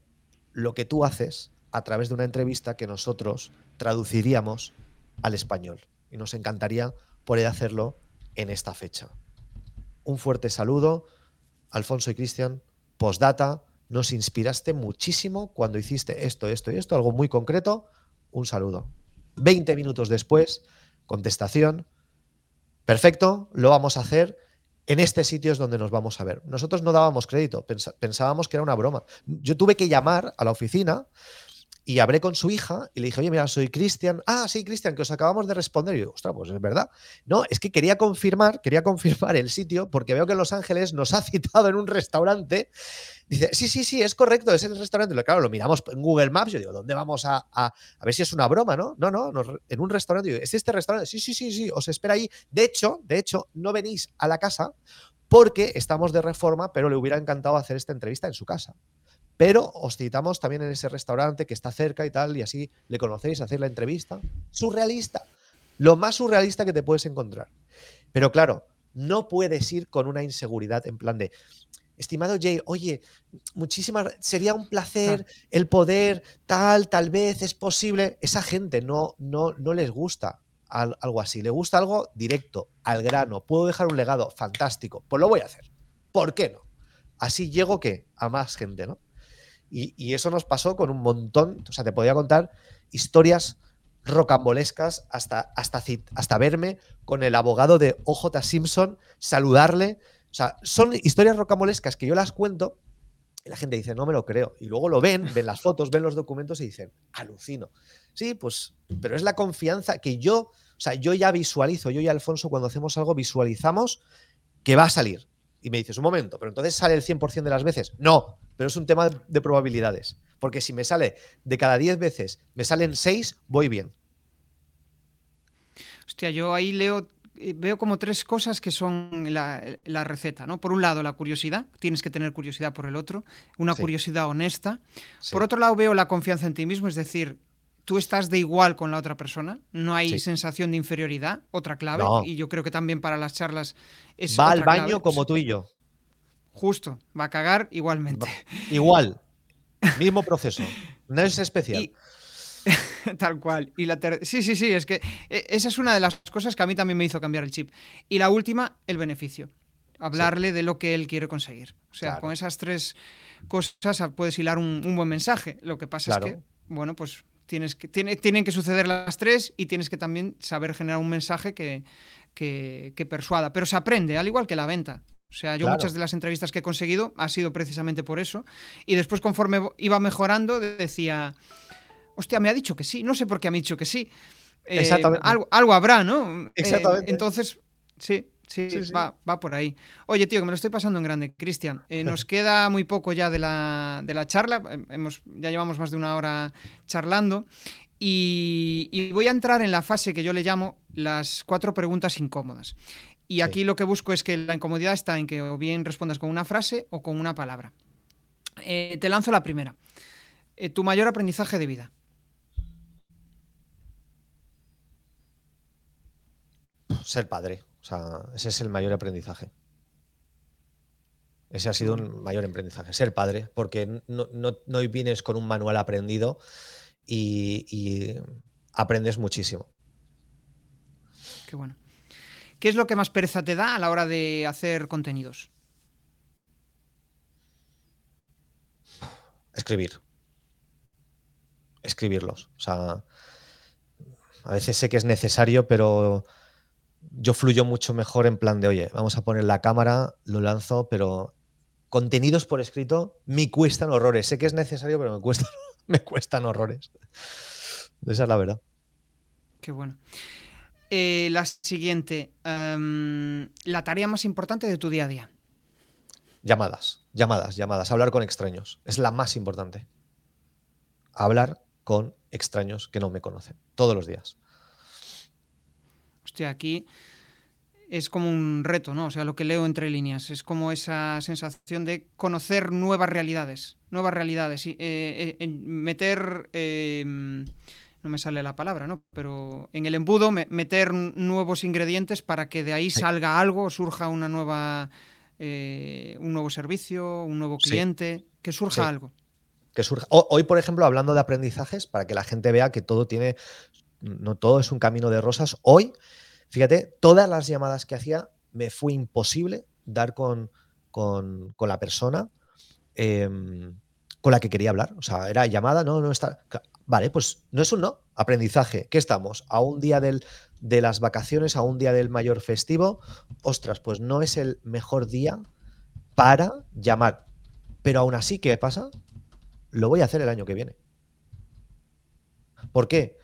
lo que tú haces a través de una entrevista que nosotros traduciríamos al español. Y nos encantaría poder hacerlo en esta fecha. Un fuerte saludo, Alfonso y Cristian. Postdata, nos inspiraste muchísimo cuando hiciste esto, esto y esto, algo muy concreto. Un saludo. Veinte minutos después, contestación perfecto, lo vamos a hacer. En este sitio es donde nos vamos a ver. Nosotros no dábamos crédito, pensábamos que era una broma. Yo tuve que llamar a la oficina y hablé con su hija y le dije, oye, mira, soy Cristian. Ah, sí, Cristian, que os acabamos de responder. Y yo, ostras, pues es verdad. No, es que quería confirmar, quería confirmar el sitio porque veo que en Los Ángeles nos ha citado en un restaurante Dice, sí, sí, sí, es correcto, es el restaurante. Claro, lo miramos en Google Maps. Yo digo, ¿dónde vamos a, a, ver si es una broma, no? No, no, en un restaurante. Digo, ¿es este restaurante? Sí, sí, sí, sí, os espera ahí. De hecho, de hecho, no venís a la casa porque estamos de reforma, pero le hubiera encantado hacer esta entrevista en su casa. Pero os citamos también en ese restaurante que está cerca y tal, y así le conocéis, hacer la entrevista. Surrealista. Lo más surrealista que te puedes encontrar. Pero claro, no puedes ir con una inseguridad en plan de, estimado Jay, oye, muchísimas, sería un placer el poder, tal, tal vez es posible. Esa gente no, no, no les gusta algo así, le gusta algo directo, al grano. Puedo dejar un legado fantástico, pues lo voy a hacer. ¿Por qué no? Así llego que a más gente, ¿no? Y, eso nos pasó con un montón, o sea, te podía contar historias rocambolescas hasta, hasta, hasta verme con el abogado de OJ Simpson, saludarle. O sea, son historias rocambolescas que yo las cuento y la gente dice, no me lo creo. Y luego lo ven, ven las fotos, ven los documentos y dicen, alucino. Sí, pues, pero es la confianza que yo, o sea, yo ya visualizo, yo y Alfonso cuando hacemos algo visualizamos que va a salir. Y me dices, un momento, pero entonces sale el 100% de las veces. No, pero es un tema de probabilidades. Porque si me sale de cada 10 veces, me salen 6, voy bien. Hostia, yo ahí leo, eh, veo como tres cosas que son la, receta, ¿no? Por un lado, la curiosidad, tienes que tener curiosidad por el otro, una curiosidad honesta. Por otro lado, veo la confianza en ti mismo, es decir, tú estás de igual con la otra persona, no hay sensación de inferioridad, otra clave, y yo creo que también para las charlas es... Va al baño como tú y yo. Justo, va a cagar igualmente. Igual, mismo proceso, no es especial. Tal cual. Y la sí, sí, sí, es que e, esa es una de las cosas que a mí también me hizo cambiar el chip. Y la última, el beneficio. Hablarle de lo que él quiere conseguir. O sea, con esas tres cosas puedes hilar un, buen mensaje. Lo que pasa es que, bueno, pues tienes que, tiene, tienen que suceder las tres y tienes que también saber generar un mensaje que, que, persuada. Pero se aprende, al igual que la venta. O sea, yo muchas de las entrevistas que he conseguido ha sido precisamente por eso. Y después, conforme iba mejorando, decía, hostia, me ha dicho que sí. No sé por qué me ha dicho que sí. Eh, Exactamente. Algo, algo, habrá, ¿no? Exactamente. Eh, entonces, sí. Sí, Va, va, por ahí. Oye, tío, que me lo estoy pasando en grande. Cristian, eh, nos queda muy poco ya de la, de la charla. Hemos, ya llevamos más de una hora charlando. Y, voy a entrar en la fase que yo le llamo las cuatro preguntas incómodas. Y aquí lo que busco es que la incomodidad está en que o bien respondas con una frase o con una palabra. Eh, te lanzo la primera. tu mayor aprendizaje de vida. Ser padre. O sea, ese es el mayor aprendizaje. Ese ha sido un mayor aprendizaje, ser padre, porque no, no, vienes con un manual aprendido y, aprendes muchísimo. Qué bueno. ¿Qué es lo que más pereza te da a la hora de hacer contenidos? Escribir. Escribirlos. O sea, a veces sé que es necesario, pero yo fluyo mucho mejor en plan de, oye, vamos a poner la cámara, lo lanzo, pero contenidos por escrito me cuestan horrores. Sé que es necesario, pero me cuestan, me cuestan horrores. Esa es la verdad. Qué bueno. Eh, la siguiente, em, la tarea más importante de tu día a día. Llamadas, llamadas, llamadas. Hablar con extraños. Es la más importante. Hablar con extraños que no me conocen. Todos los días hostia, aquí es como un reto, ¿no? O sea, lo que leo entre líneas, es como esa sensación de conocer nuevas realidades, nuevas realidades, y, eh, eh, meter, em, no me sale la palabra, ¿no? Pero en el embudo meter nuevos ingredientes para que de ahí salga algo, surja una nueva, eh, un nuevo servicio, un nuevo cliente, que surja algo. Que surja. Hoy, por ejemplo, hablando de aprendizajes, para que la gente vea que todo tiene, no todo es un camino de rosas, hoy Fíjate, todas las llamadas que hacía me fue imposible dar con, con, la persona em, con la que quería hablar. O sea, era llamada, no, no está. Vale, pues no es un no. Aprendizaje. ¿Qué estamos? A un día del, de las vacaciones, a un día del mayor festivo. Ostras, pues no es el mejor día para llamar. Pero aún así, ¿qué pasa? Lo voy a hacer el año que viene. ¿Por qué?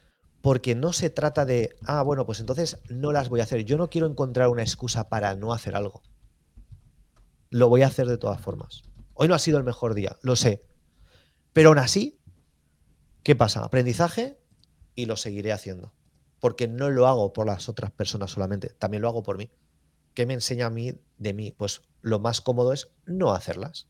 porque no se trata de, ah, bueno, pues entonces no las voy a hacer. Yo no quiero encontrar una excusa para no hacer algo. Lo voy a hacer de todas formas. Hoy no ha sido el mejor día, lo sé. Pero aún así, ¿qué pasa? Aprendizaje y lo seguiré haciendo. Porque no lo hago por las otras personas solamente, también lo hago por mí. ¿Qué me enseña a mí de mí? Pues lo más cómodo es no hacerlas.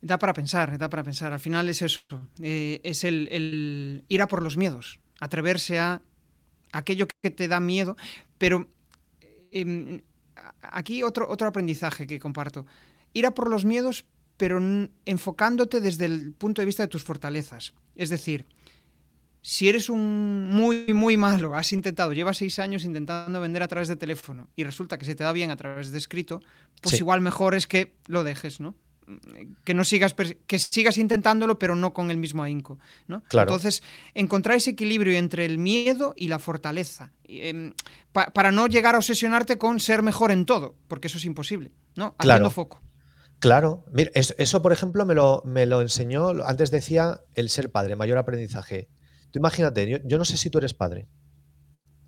Da para pensar, da para pensar. Al final es eso, eh, es el, ir a por los miedos, atreverse a aquello que te da miedo, pero em, aquí otro, otro aprendizaje que comparto. Ir a por los miedos, pero enfocándote desde el punto de vista de tus fortalezas. Es decir, si eres un muy, muy malo, has intentado, llevas seis años intentando vender a través de teléfono y resulta que se te da bien a través de escrito, pues igual mejor es que lo dejes, ¿no? Que no sigas, que sigas intentándolo, pero no con el mismo ahínco, ¿no? Entonces, encontrar ese equilibrio entre el miedo y la fortaleza, em, para no llegar a obsesionarte con ser mejor en todo, porque eso es imposible, ¿no? Haciendo foco. Claro, mira, eso, por ejemplo me lo, me lo enseñó, antes decía el ser padre, mayor aprendizaje. Tú imagínate, yo, no sé si tú eres padre.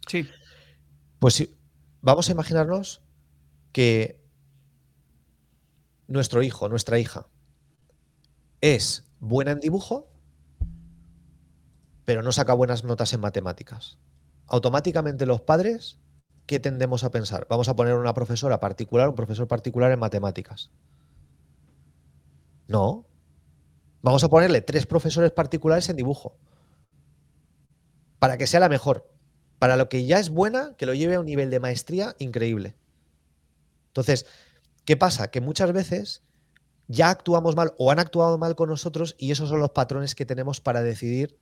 Sí. Pues vamos a imaginarnos que nuestro hijo, nuestra hija, es buena en dibujo, pero no saca buenas notas en matemáticas. Automáticamente los padres, ¿qué tendemos a pensar? Vamos a poner una profesora particular, un profesor particular en matemáticas. No. Vamos a ponerle tres profesores particulares en dibujo para que sea la mejor. Para lo que ya es buena, que lo lleve a un nivel de maestría increíble. Entonces, ¿qué pasa? Que muchas veces ya actuamos mal o han actuado mal con nosotros y esos son los patrones que tenemos para decidir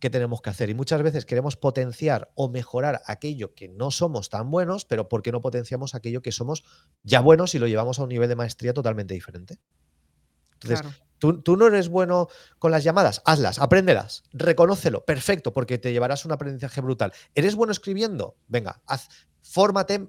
qué tenemos que hacer. Y muchas veces queremos potenciar o mejorar aquello que no somos tan buenos, pero ¿por qué no potenciamos aquello que somos ya buenos y lo llevamos a un nivel de maestría totalmente diferente? Entonces, ¿tú, no eres bueno con las llamadas, hazlas, apréndelas, reconócelo, perfecto, porque te llevarás un aprendizaje brutal. ¿Eres bueno escribiendo? Venga, haz, fórmate,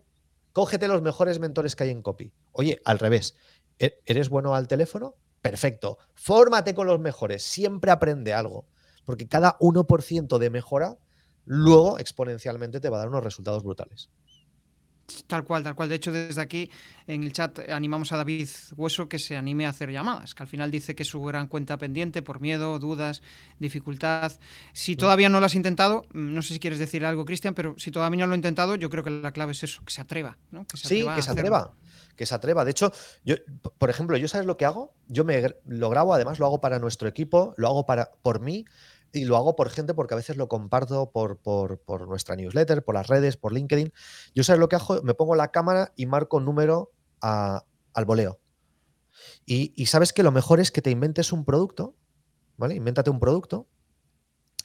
cógete los mejores mentores que hay en copy. Oye, al revés, ¿e-, ¿eres bueno al teléfono? Perfecto, fórmate con los mejores, siempre aprende algo, porque cada 1% de mejora luego exponencialmente te va a dar unos resultados brutales. Tal cual, tal cual. De hecho, desde aquí en el chat animamos a David Hueso que se anime a hacer llamadas, que al final dice que es su gran cuenta pendiente por miedo, dudas, dificultad. Si todavía no lo has intentado, mm, no sé si quieres decir algo, Cristian, pero si todavía no lo he intentado, yo creo que la clave es eso, que se atreva. ¿no? sí, que se atreva. Que se atreva. De hecho, yo, por ejemplo, ¿yo sabes lo que hago? Yo me lo grabo, además lo hago para nuestro equipo, lo hago para, por mí y lo hago por gente porque a veces lo comparto por, por, nuestra newsletter, por las redes, por LinkedIn. Yo sabes lo que hago, me pongo la cámara y marco número al voleo. Y, sabes que lo mejor es que te inventes un producto, ¿vale? Invéntate un producto.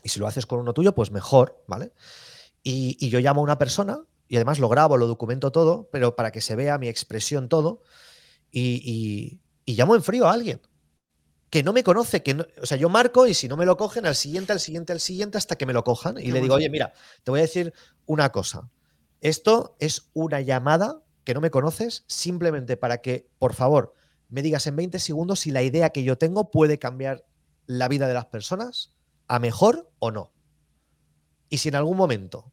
Y si lo haces con uno tuyo, pues mejor, ¿vale? Y, yo llamo a una persona y además lo grabo, lo documento todo, pero para que se vea mi expresión todo. y llamo en frío a alguien que no me conoce, que no, o sea, yo marco y si no me lo cogen, al siguiente, al siguiente, al siguiente, hasta que me lo cojan. Y le digo, oye, mira, te voy a decir una cosa. Esto es una llamada que no me conoces, simplemente para que, por favor, me digas en 20 segundos si la idea que yo tengo puede cambiar la vida de las personas a mejor o no. Y si en algún momento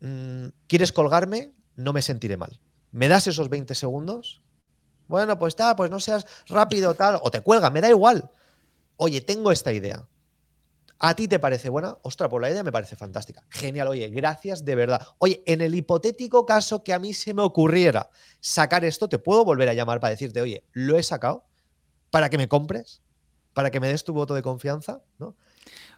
mm, quieres colgarme, no me sentiré mal. ¿Me das esos 20 segundos? Bueno, pues está, pues no seas rápido, tal, o te cuelga, me da igual. Oye, tengo esta idea. ¿A ti te parece buena? Ostras, pues la idea me parece fantástica. Genial, oye, gracias de verdad. Oye, en el hipotético caso que a mí se me ocurriera sacar esto, ¿te puedo volver a llamar para decirte, oye, lo he sacado para que me compres? ¿Para que me des tu voto de confianza? ¿no?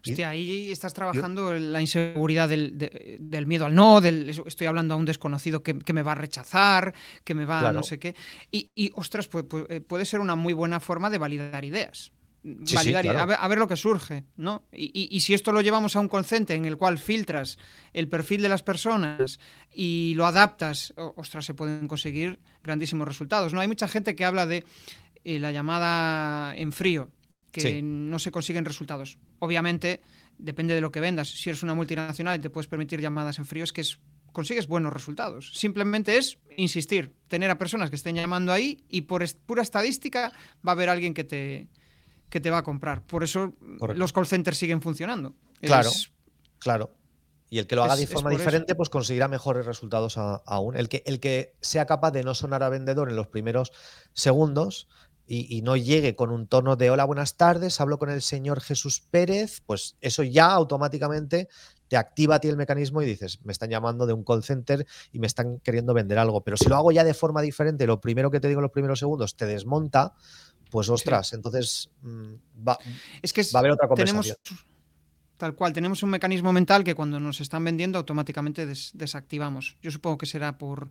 Hostia, ahí estás trabajando la inseguridad del, miedo al no, del, estoy hablando a un desconocido que, me va a rechazar, que me va a no sé qué. Y, ostras, pues, eh, puede ser una muy buena forma de validar ideas. validar, a, ver, lo que surge, ¿no? Y, si esto lo llevamos a un concepto en el cual filtras el perfil de las personas y lo adaptas, ostras, se pueden conseguir grandísimos resultados, ¿no? Hay mucha gente que habla de eh, la llamada en frío, que no se consiguen resultados. Obviamente, depende de lo que vendas. Si eres una multinacional y te puedes permitir llamadas en frío, es que consigues buenos resultados. Simplemente es insistir, tener a personas que estén llamando ahí y por pura estadística va a haber alguien que te, que te va a comprar. Por eso los call centers siguen funcionando. Claro, claro. Y el que lo haga de forma diferente, pues conseguirá mejores resultados aún. El que, el que sea capaz de no sonar a vendedor en los primeros segundos, y, no llegue con un tono de hola, buenas tardes, hablo con el señor Jesús Pérez, pues eso ya automáticamente te activa a ti el mecanismo y dices, me están llamando de un call center y me están queriendo vender algo. Pero si lo hago ya de forma diferente, lo primero que te digo en los primeros segundos te desmonta, pues ostras, entonces mm, va, es que va a haber otra conversación. Tal cual, tenemos un mecanismo mental que cuando nos están vendiendo automáticamente desactivamos. Yo supongo que será por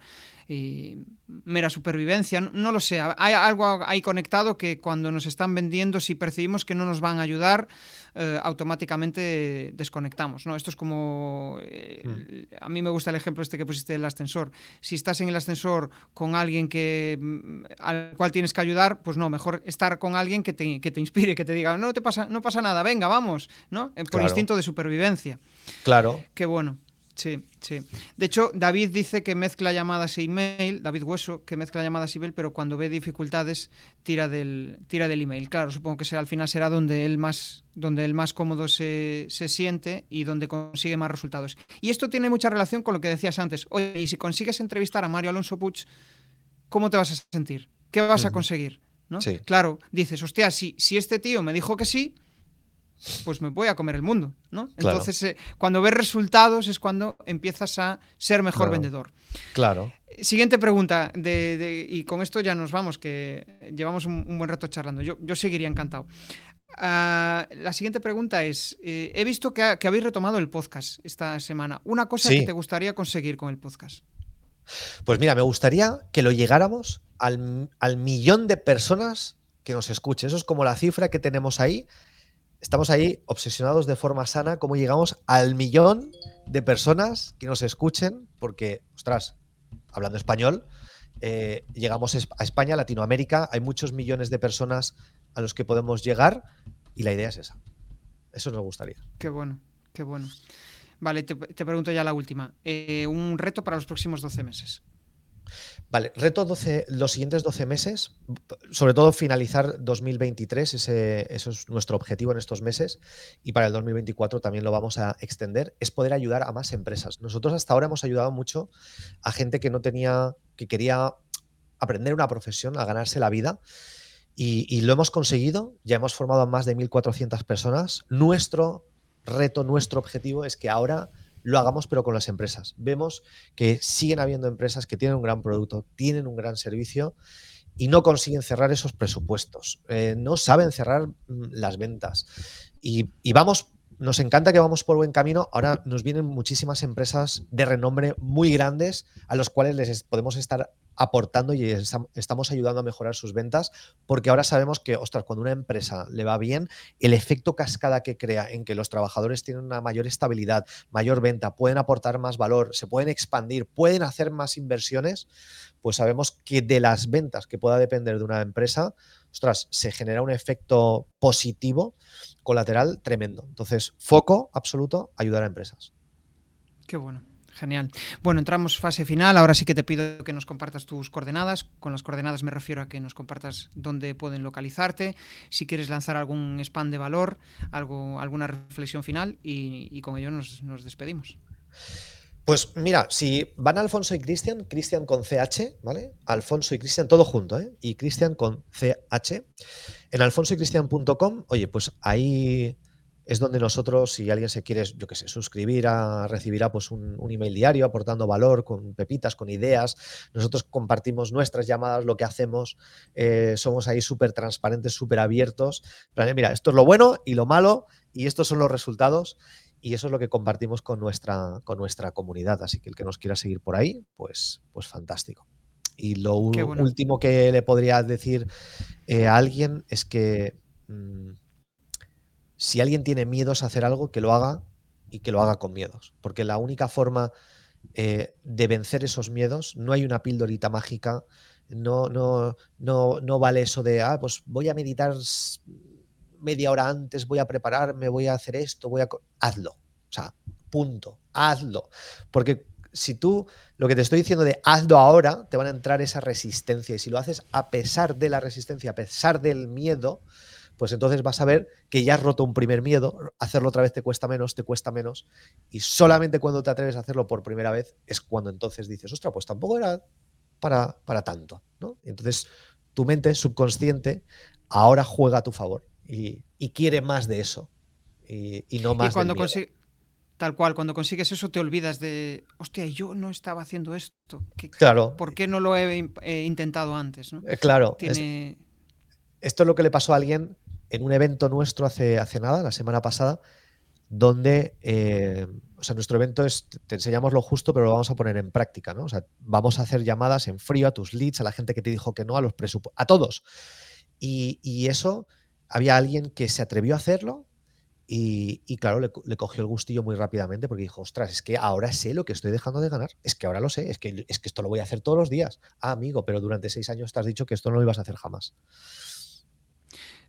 eh, mera supervivencia, no, lo sé. Hay algo ahí conectado que cuando nos están vendiendo, si percibimos que no nos van a ayudar, eh, automáticamente desconectamos. ¿no? Esto es como, eh, mm. a mí me gusta el ejemplo este que pusiste del ascensor. Si estás en el ascensor con alguien que, mm, al cual tienes que ayudar, pues no, mejor estar con alguien que te, que te inspire, que te diga, no, te pasa, no pasa nada, venga, vamos, ¿no? Por instinto de supervivencia. Claro. Qué bueno. Sí, sí. De hecho, David dice que mezcla llamadas e email, David Hueso, que mezcla llamadas e email, pero cuando ve dificultades tira del, tira del email. Claro, supongo que será, al final será donde él más, donde él más cómodo se, siente y donde consigue más resultados. Y esto tiene mucha relación con lo que decías antes. Oye, y si consigues entrevistar a Mario Alonso Puig, ¿cómo te vas a sentir? ¿Qué vas a conseguir? ¿no? Claro, dices, hostia, si, si este tío me dijo que sí, pues me voy a comer el mundo, ¿no? Entonces, eh, cuando ves resultados es cuando empiezas a ser mejor vendedor. Claro. Siguiente pregunta, y con esto ya nos vamos, que llevamos un, buen rato charlando. Yo, seguiría encantado. Ah, la siguiente pregunta es, eh, he visto que, habéis retomado el podcast esta semana. ¿Una cosa que te gustaría conseguir con el podcast? Pues mira, me gustaría que lo llegáramos al, al millón de personas que nos escuchen. Eso es como la cifra que tenemos ahí estamos ahí obsesionados de forma sana, cómo llegamos al millón de personas que nos escuchen, porque, ostras, hablando español, eh, llegamos a España, Latinoamérica, hay muchos millones de personas a los que podemos llegar y la idea es esa. Eso nos gustaría. Qué bueno, qué bueno. Vale, te, pregunto ya la última. Eh, un reto para los próximos 12 meses. Vale, reto 12, los siguientes 12 meses, sobre todo finalizar 2023, ese, eso es nuestro objetivo en estos meses y para el 2024 también lo vamos a extender, es poder ayudar a más empresas. Nosotros hasta ahora hemos ayudado mucho a gente que no tenía, que quería aprender una profesión, a ganarse la vida y, y lo hemos conseguido, ya hemos formado a más de 1.400 personas. Nuestro reto, nuestro objetivo es que ahora lo hagamos pero con las empresas. Vemos que siguen habiendo empresas que tienen un gran producto, tienen un gran servicio y no consiguen cerrar esos presupuestos, eh, no saben cerrar mm, las ventas. Y, y, vamos, nos encanta que vamos por buen camino. Ahora nos vienen muchísimas empresas de renombre muy grandes a los cuales les podemos estar aportando y estamos ayudando a mejorar sus ventas, porque ahora sabemos que, ostras, cuando una empresa le va bien, el efecto cascada que crea en que los trabajadores tienen una mayor estabilidad, mayor venta, pueden aportar más valor, se pueden expandir, pueden hacer más inversiones, pues sabemos que de las ventas que pueda depender de una empresa, ostras, se genera un efecto positivo colateral tremendo. Entonces, foco absoluto, ayudar a empresas. Qué bueno. Genial. Bueno, entramos fase final. Ahora sí que te pido que nos compartas tus coordenadas. Con las coordenadas me refiero a que nos compartas dónde pueden localizarte, si quieres lanzar algún spam de valor, algo, alguna reflexión final y, con ello nos, despedimos. Pues mira, si van Alfonso y Cristian, Cristian con CH, ¿vale? Alfonso y Cristian, todo junto, ¿eh? Y Cristian con CH. En alfonsoycristian.com, oye, pues ahí es donde nosotros, si alguien se quiere, yo qué sé, suscribir, a, recibirá pues un, email diario aportando valor, con pepitas, con ideas. Nosotros compartimos nuestras llamadas, lo que hacemos, eh, somos ahí súper transparentes, súper abiertos. mira, esto es lo bueno y lo malo y estos son los resultados y eso es lo que compartimos con nuestra, con nuestra comunidad. Así que el que nos quiera seguir por ahí, pues, pues fantástico. Y lo último que le podría decir eh, a alguien es que... Mm, si alguien tiene miedos a hacer algo, que lo haga y que lo haga con miedos. Porque la única forma eh, de vencer esos miedos, no hay una píldorita mágica, no, no, no, no vale eso de, ah, pues voy a meditar media hora antes, voy a prepararme, voy a hacer esto, voy a... Hazlo. O sea, punto. Hazlo. Porque si tú lo que te estoy diciendo de hazlo ahora, te van a entrar esa resistencia. Y si lo haces a pesar de la resistencia, a pesar del miedo, pues entonces vas a ver que ya has roto un primer miedo, hacerlo otra vez te cuesta menos, te cuesta menos, y solamente cuando te atreves a hacerlo por primera vez es cuando entonces dices, ostras, pues tampoco era para, para tanto, ¿no? entonces tu mente subconsciente ahora juega a tu favor y, quiere más de eso y, no más y cuando Tal cual, cuando consigues eso te olvidas de, hostia, yo no estaba haciendo esto. claro. ¿Por qué no lo he, intentado antes? Eh, claro. esto es lo que le pasó a alguien en un evento nuestro hace, hace nada, la semana pasada, donde, eh, o sea, nuestro evento es, te enseñamos lo justo, pero lo vamos a poner en práctica, ¿no? O sea, vamos a hacer llamadas en frío a tus leads, a la gente que te dijo que no, a los presupuestos, a todos. Y, y, eso, había alguien que se atrevió a hacerlo y, claro, le, cogió el gustillo muy rápidamente porque dijo, ostras, es que ahora sé lo que estoy dejando de ganar, es que ahora lo sé, es que, es que esto lo voy a hacer todos los días. Ah, amigo, pero durante seis años te has dicho que esto no lo ibas a hacer jamás.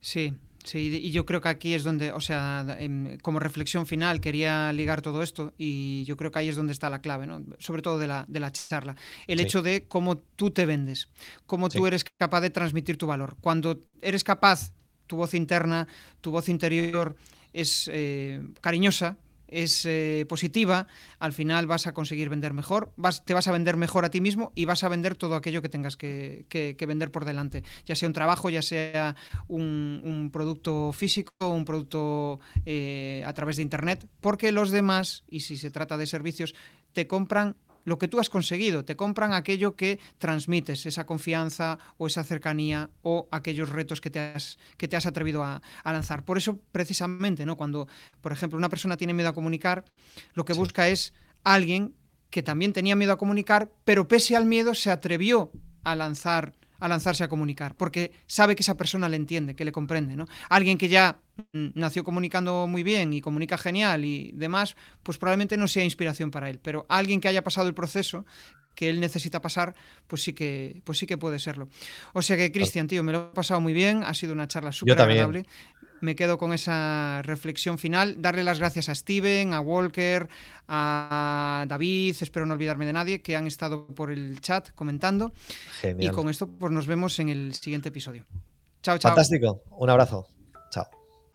Sí, sí, y yo creo que aquí es donde, o sea, em, como reflexión final quería ligar todo esto y yo creo que ahí es donde está la clave, ¿no? sobre todo de la, de la charla, el hecho de cómo tú te vendes, cómo tú eres capaz de transmitir tu valor. Cuando eres capaz, tu voz interna, tu voz interior, es eh, cariñosa, es eh, positiva, al final vas a conseguir vender mejor, vas, te vas a vender mejor a ti mismo y vas a vender todo aquello que tengas que, vender por delante, ya sea un trabajo, ya sea un, producto físico, un producto eh, a través de Internet, porque los demás, y si se trata de servicios, te compran lo que tú has conseguido, te compran aquello que transmites, esa confianza o esa cercanía o aquellos retos que te has, que te has atrevido a, lanzar. Por eso, precisamente, ¿no? cuando, por ejemplo, una persona tiene miedo a comunicar, lo que busca es alguien que también tenía miedo a comunicar, pero pese al miedo se atrevió a lanzar a lanzarse a comunicar, porque sabe que esa persona le entiende, que le comprende, ¿no? Alguien que ya nació comunicando muy bien y comunica genial y demás, pues probablemente no sea inspiración para él, pero alguien que haya pasado el proceso que él necesita pasar, pues sí que, pues sí que puede serlo. O sea que, Cristian, tío, me lo he pasado muy bien, ha sido una charla súper agradable me quedo con esa reflexión final. Darle las gracias a Steven, a Walker, a David, espero no olvidarme de nadie, que han estado por el chat comentando. Y con esto pues nos vemos en el siguiente episodio. Chao, chao. Fantástico. Un abrazo.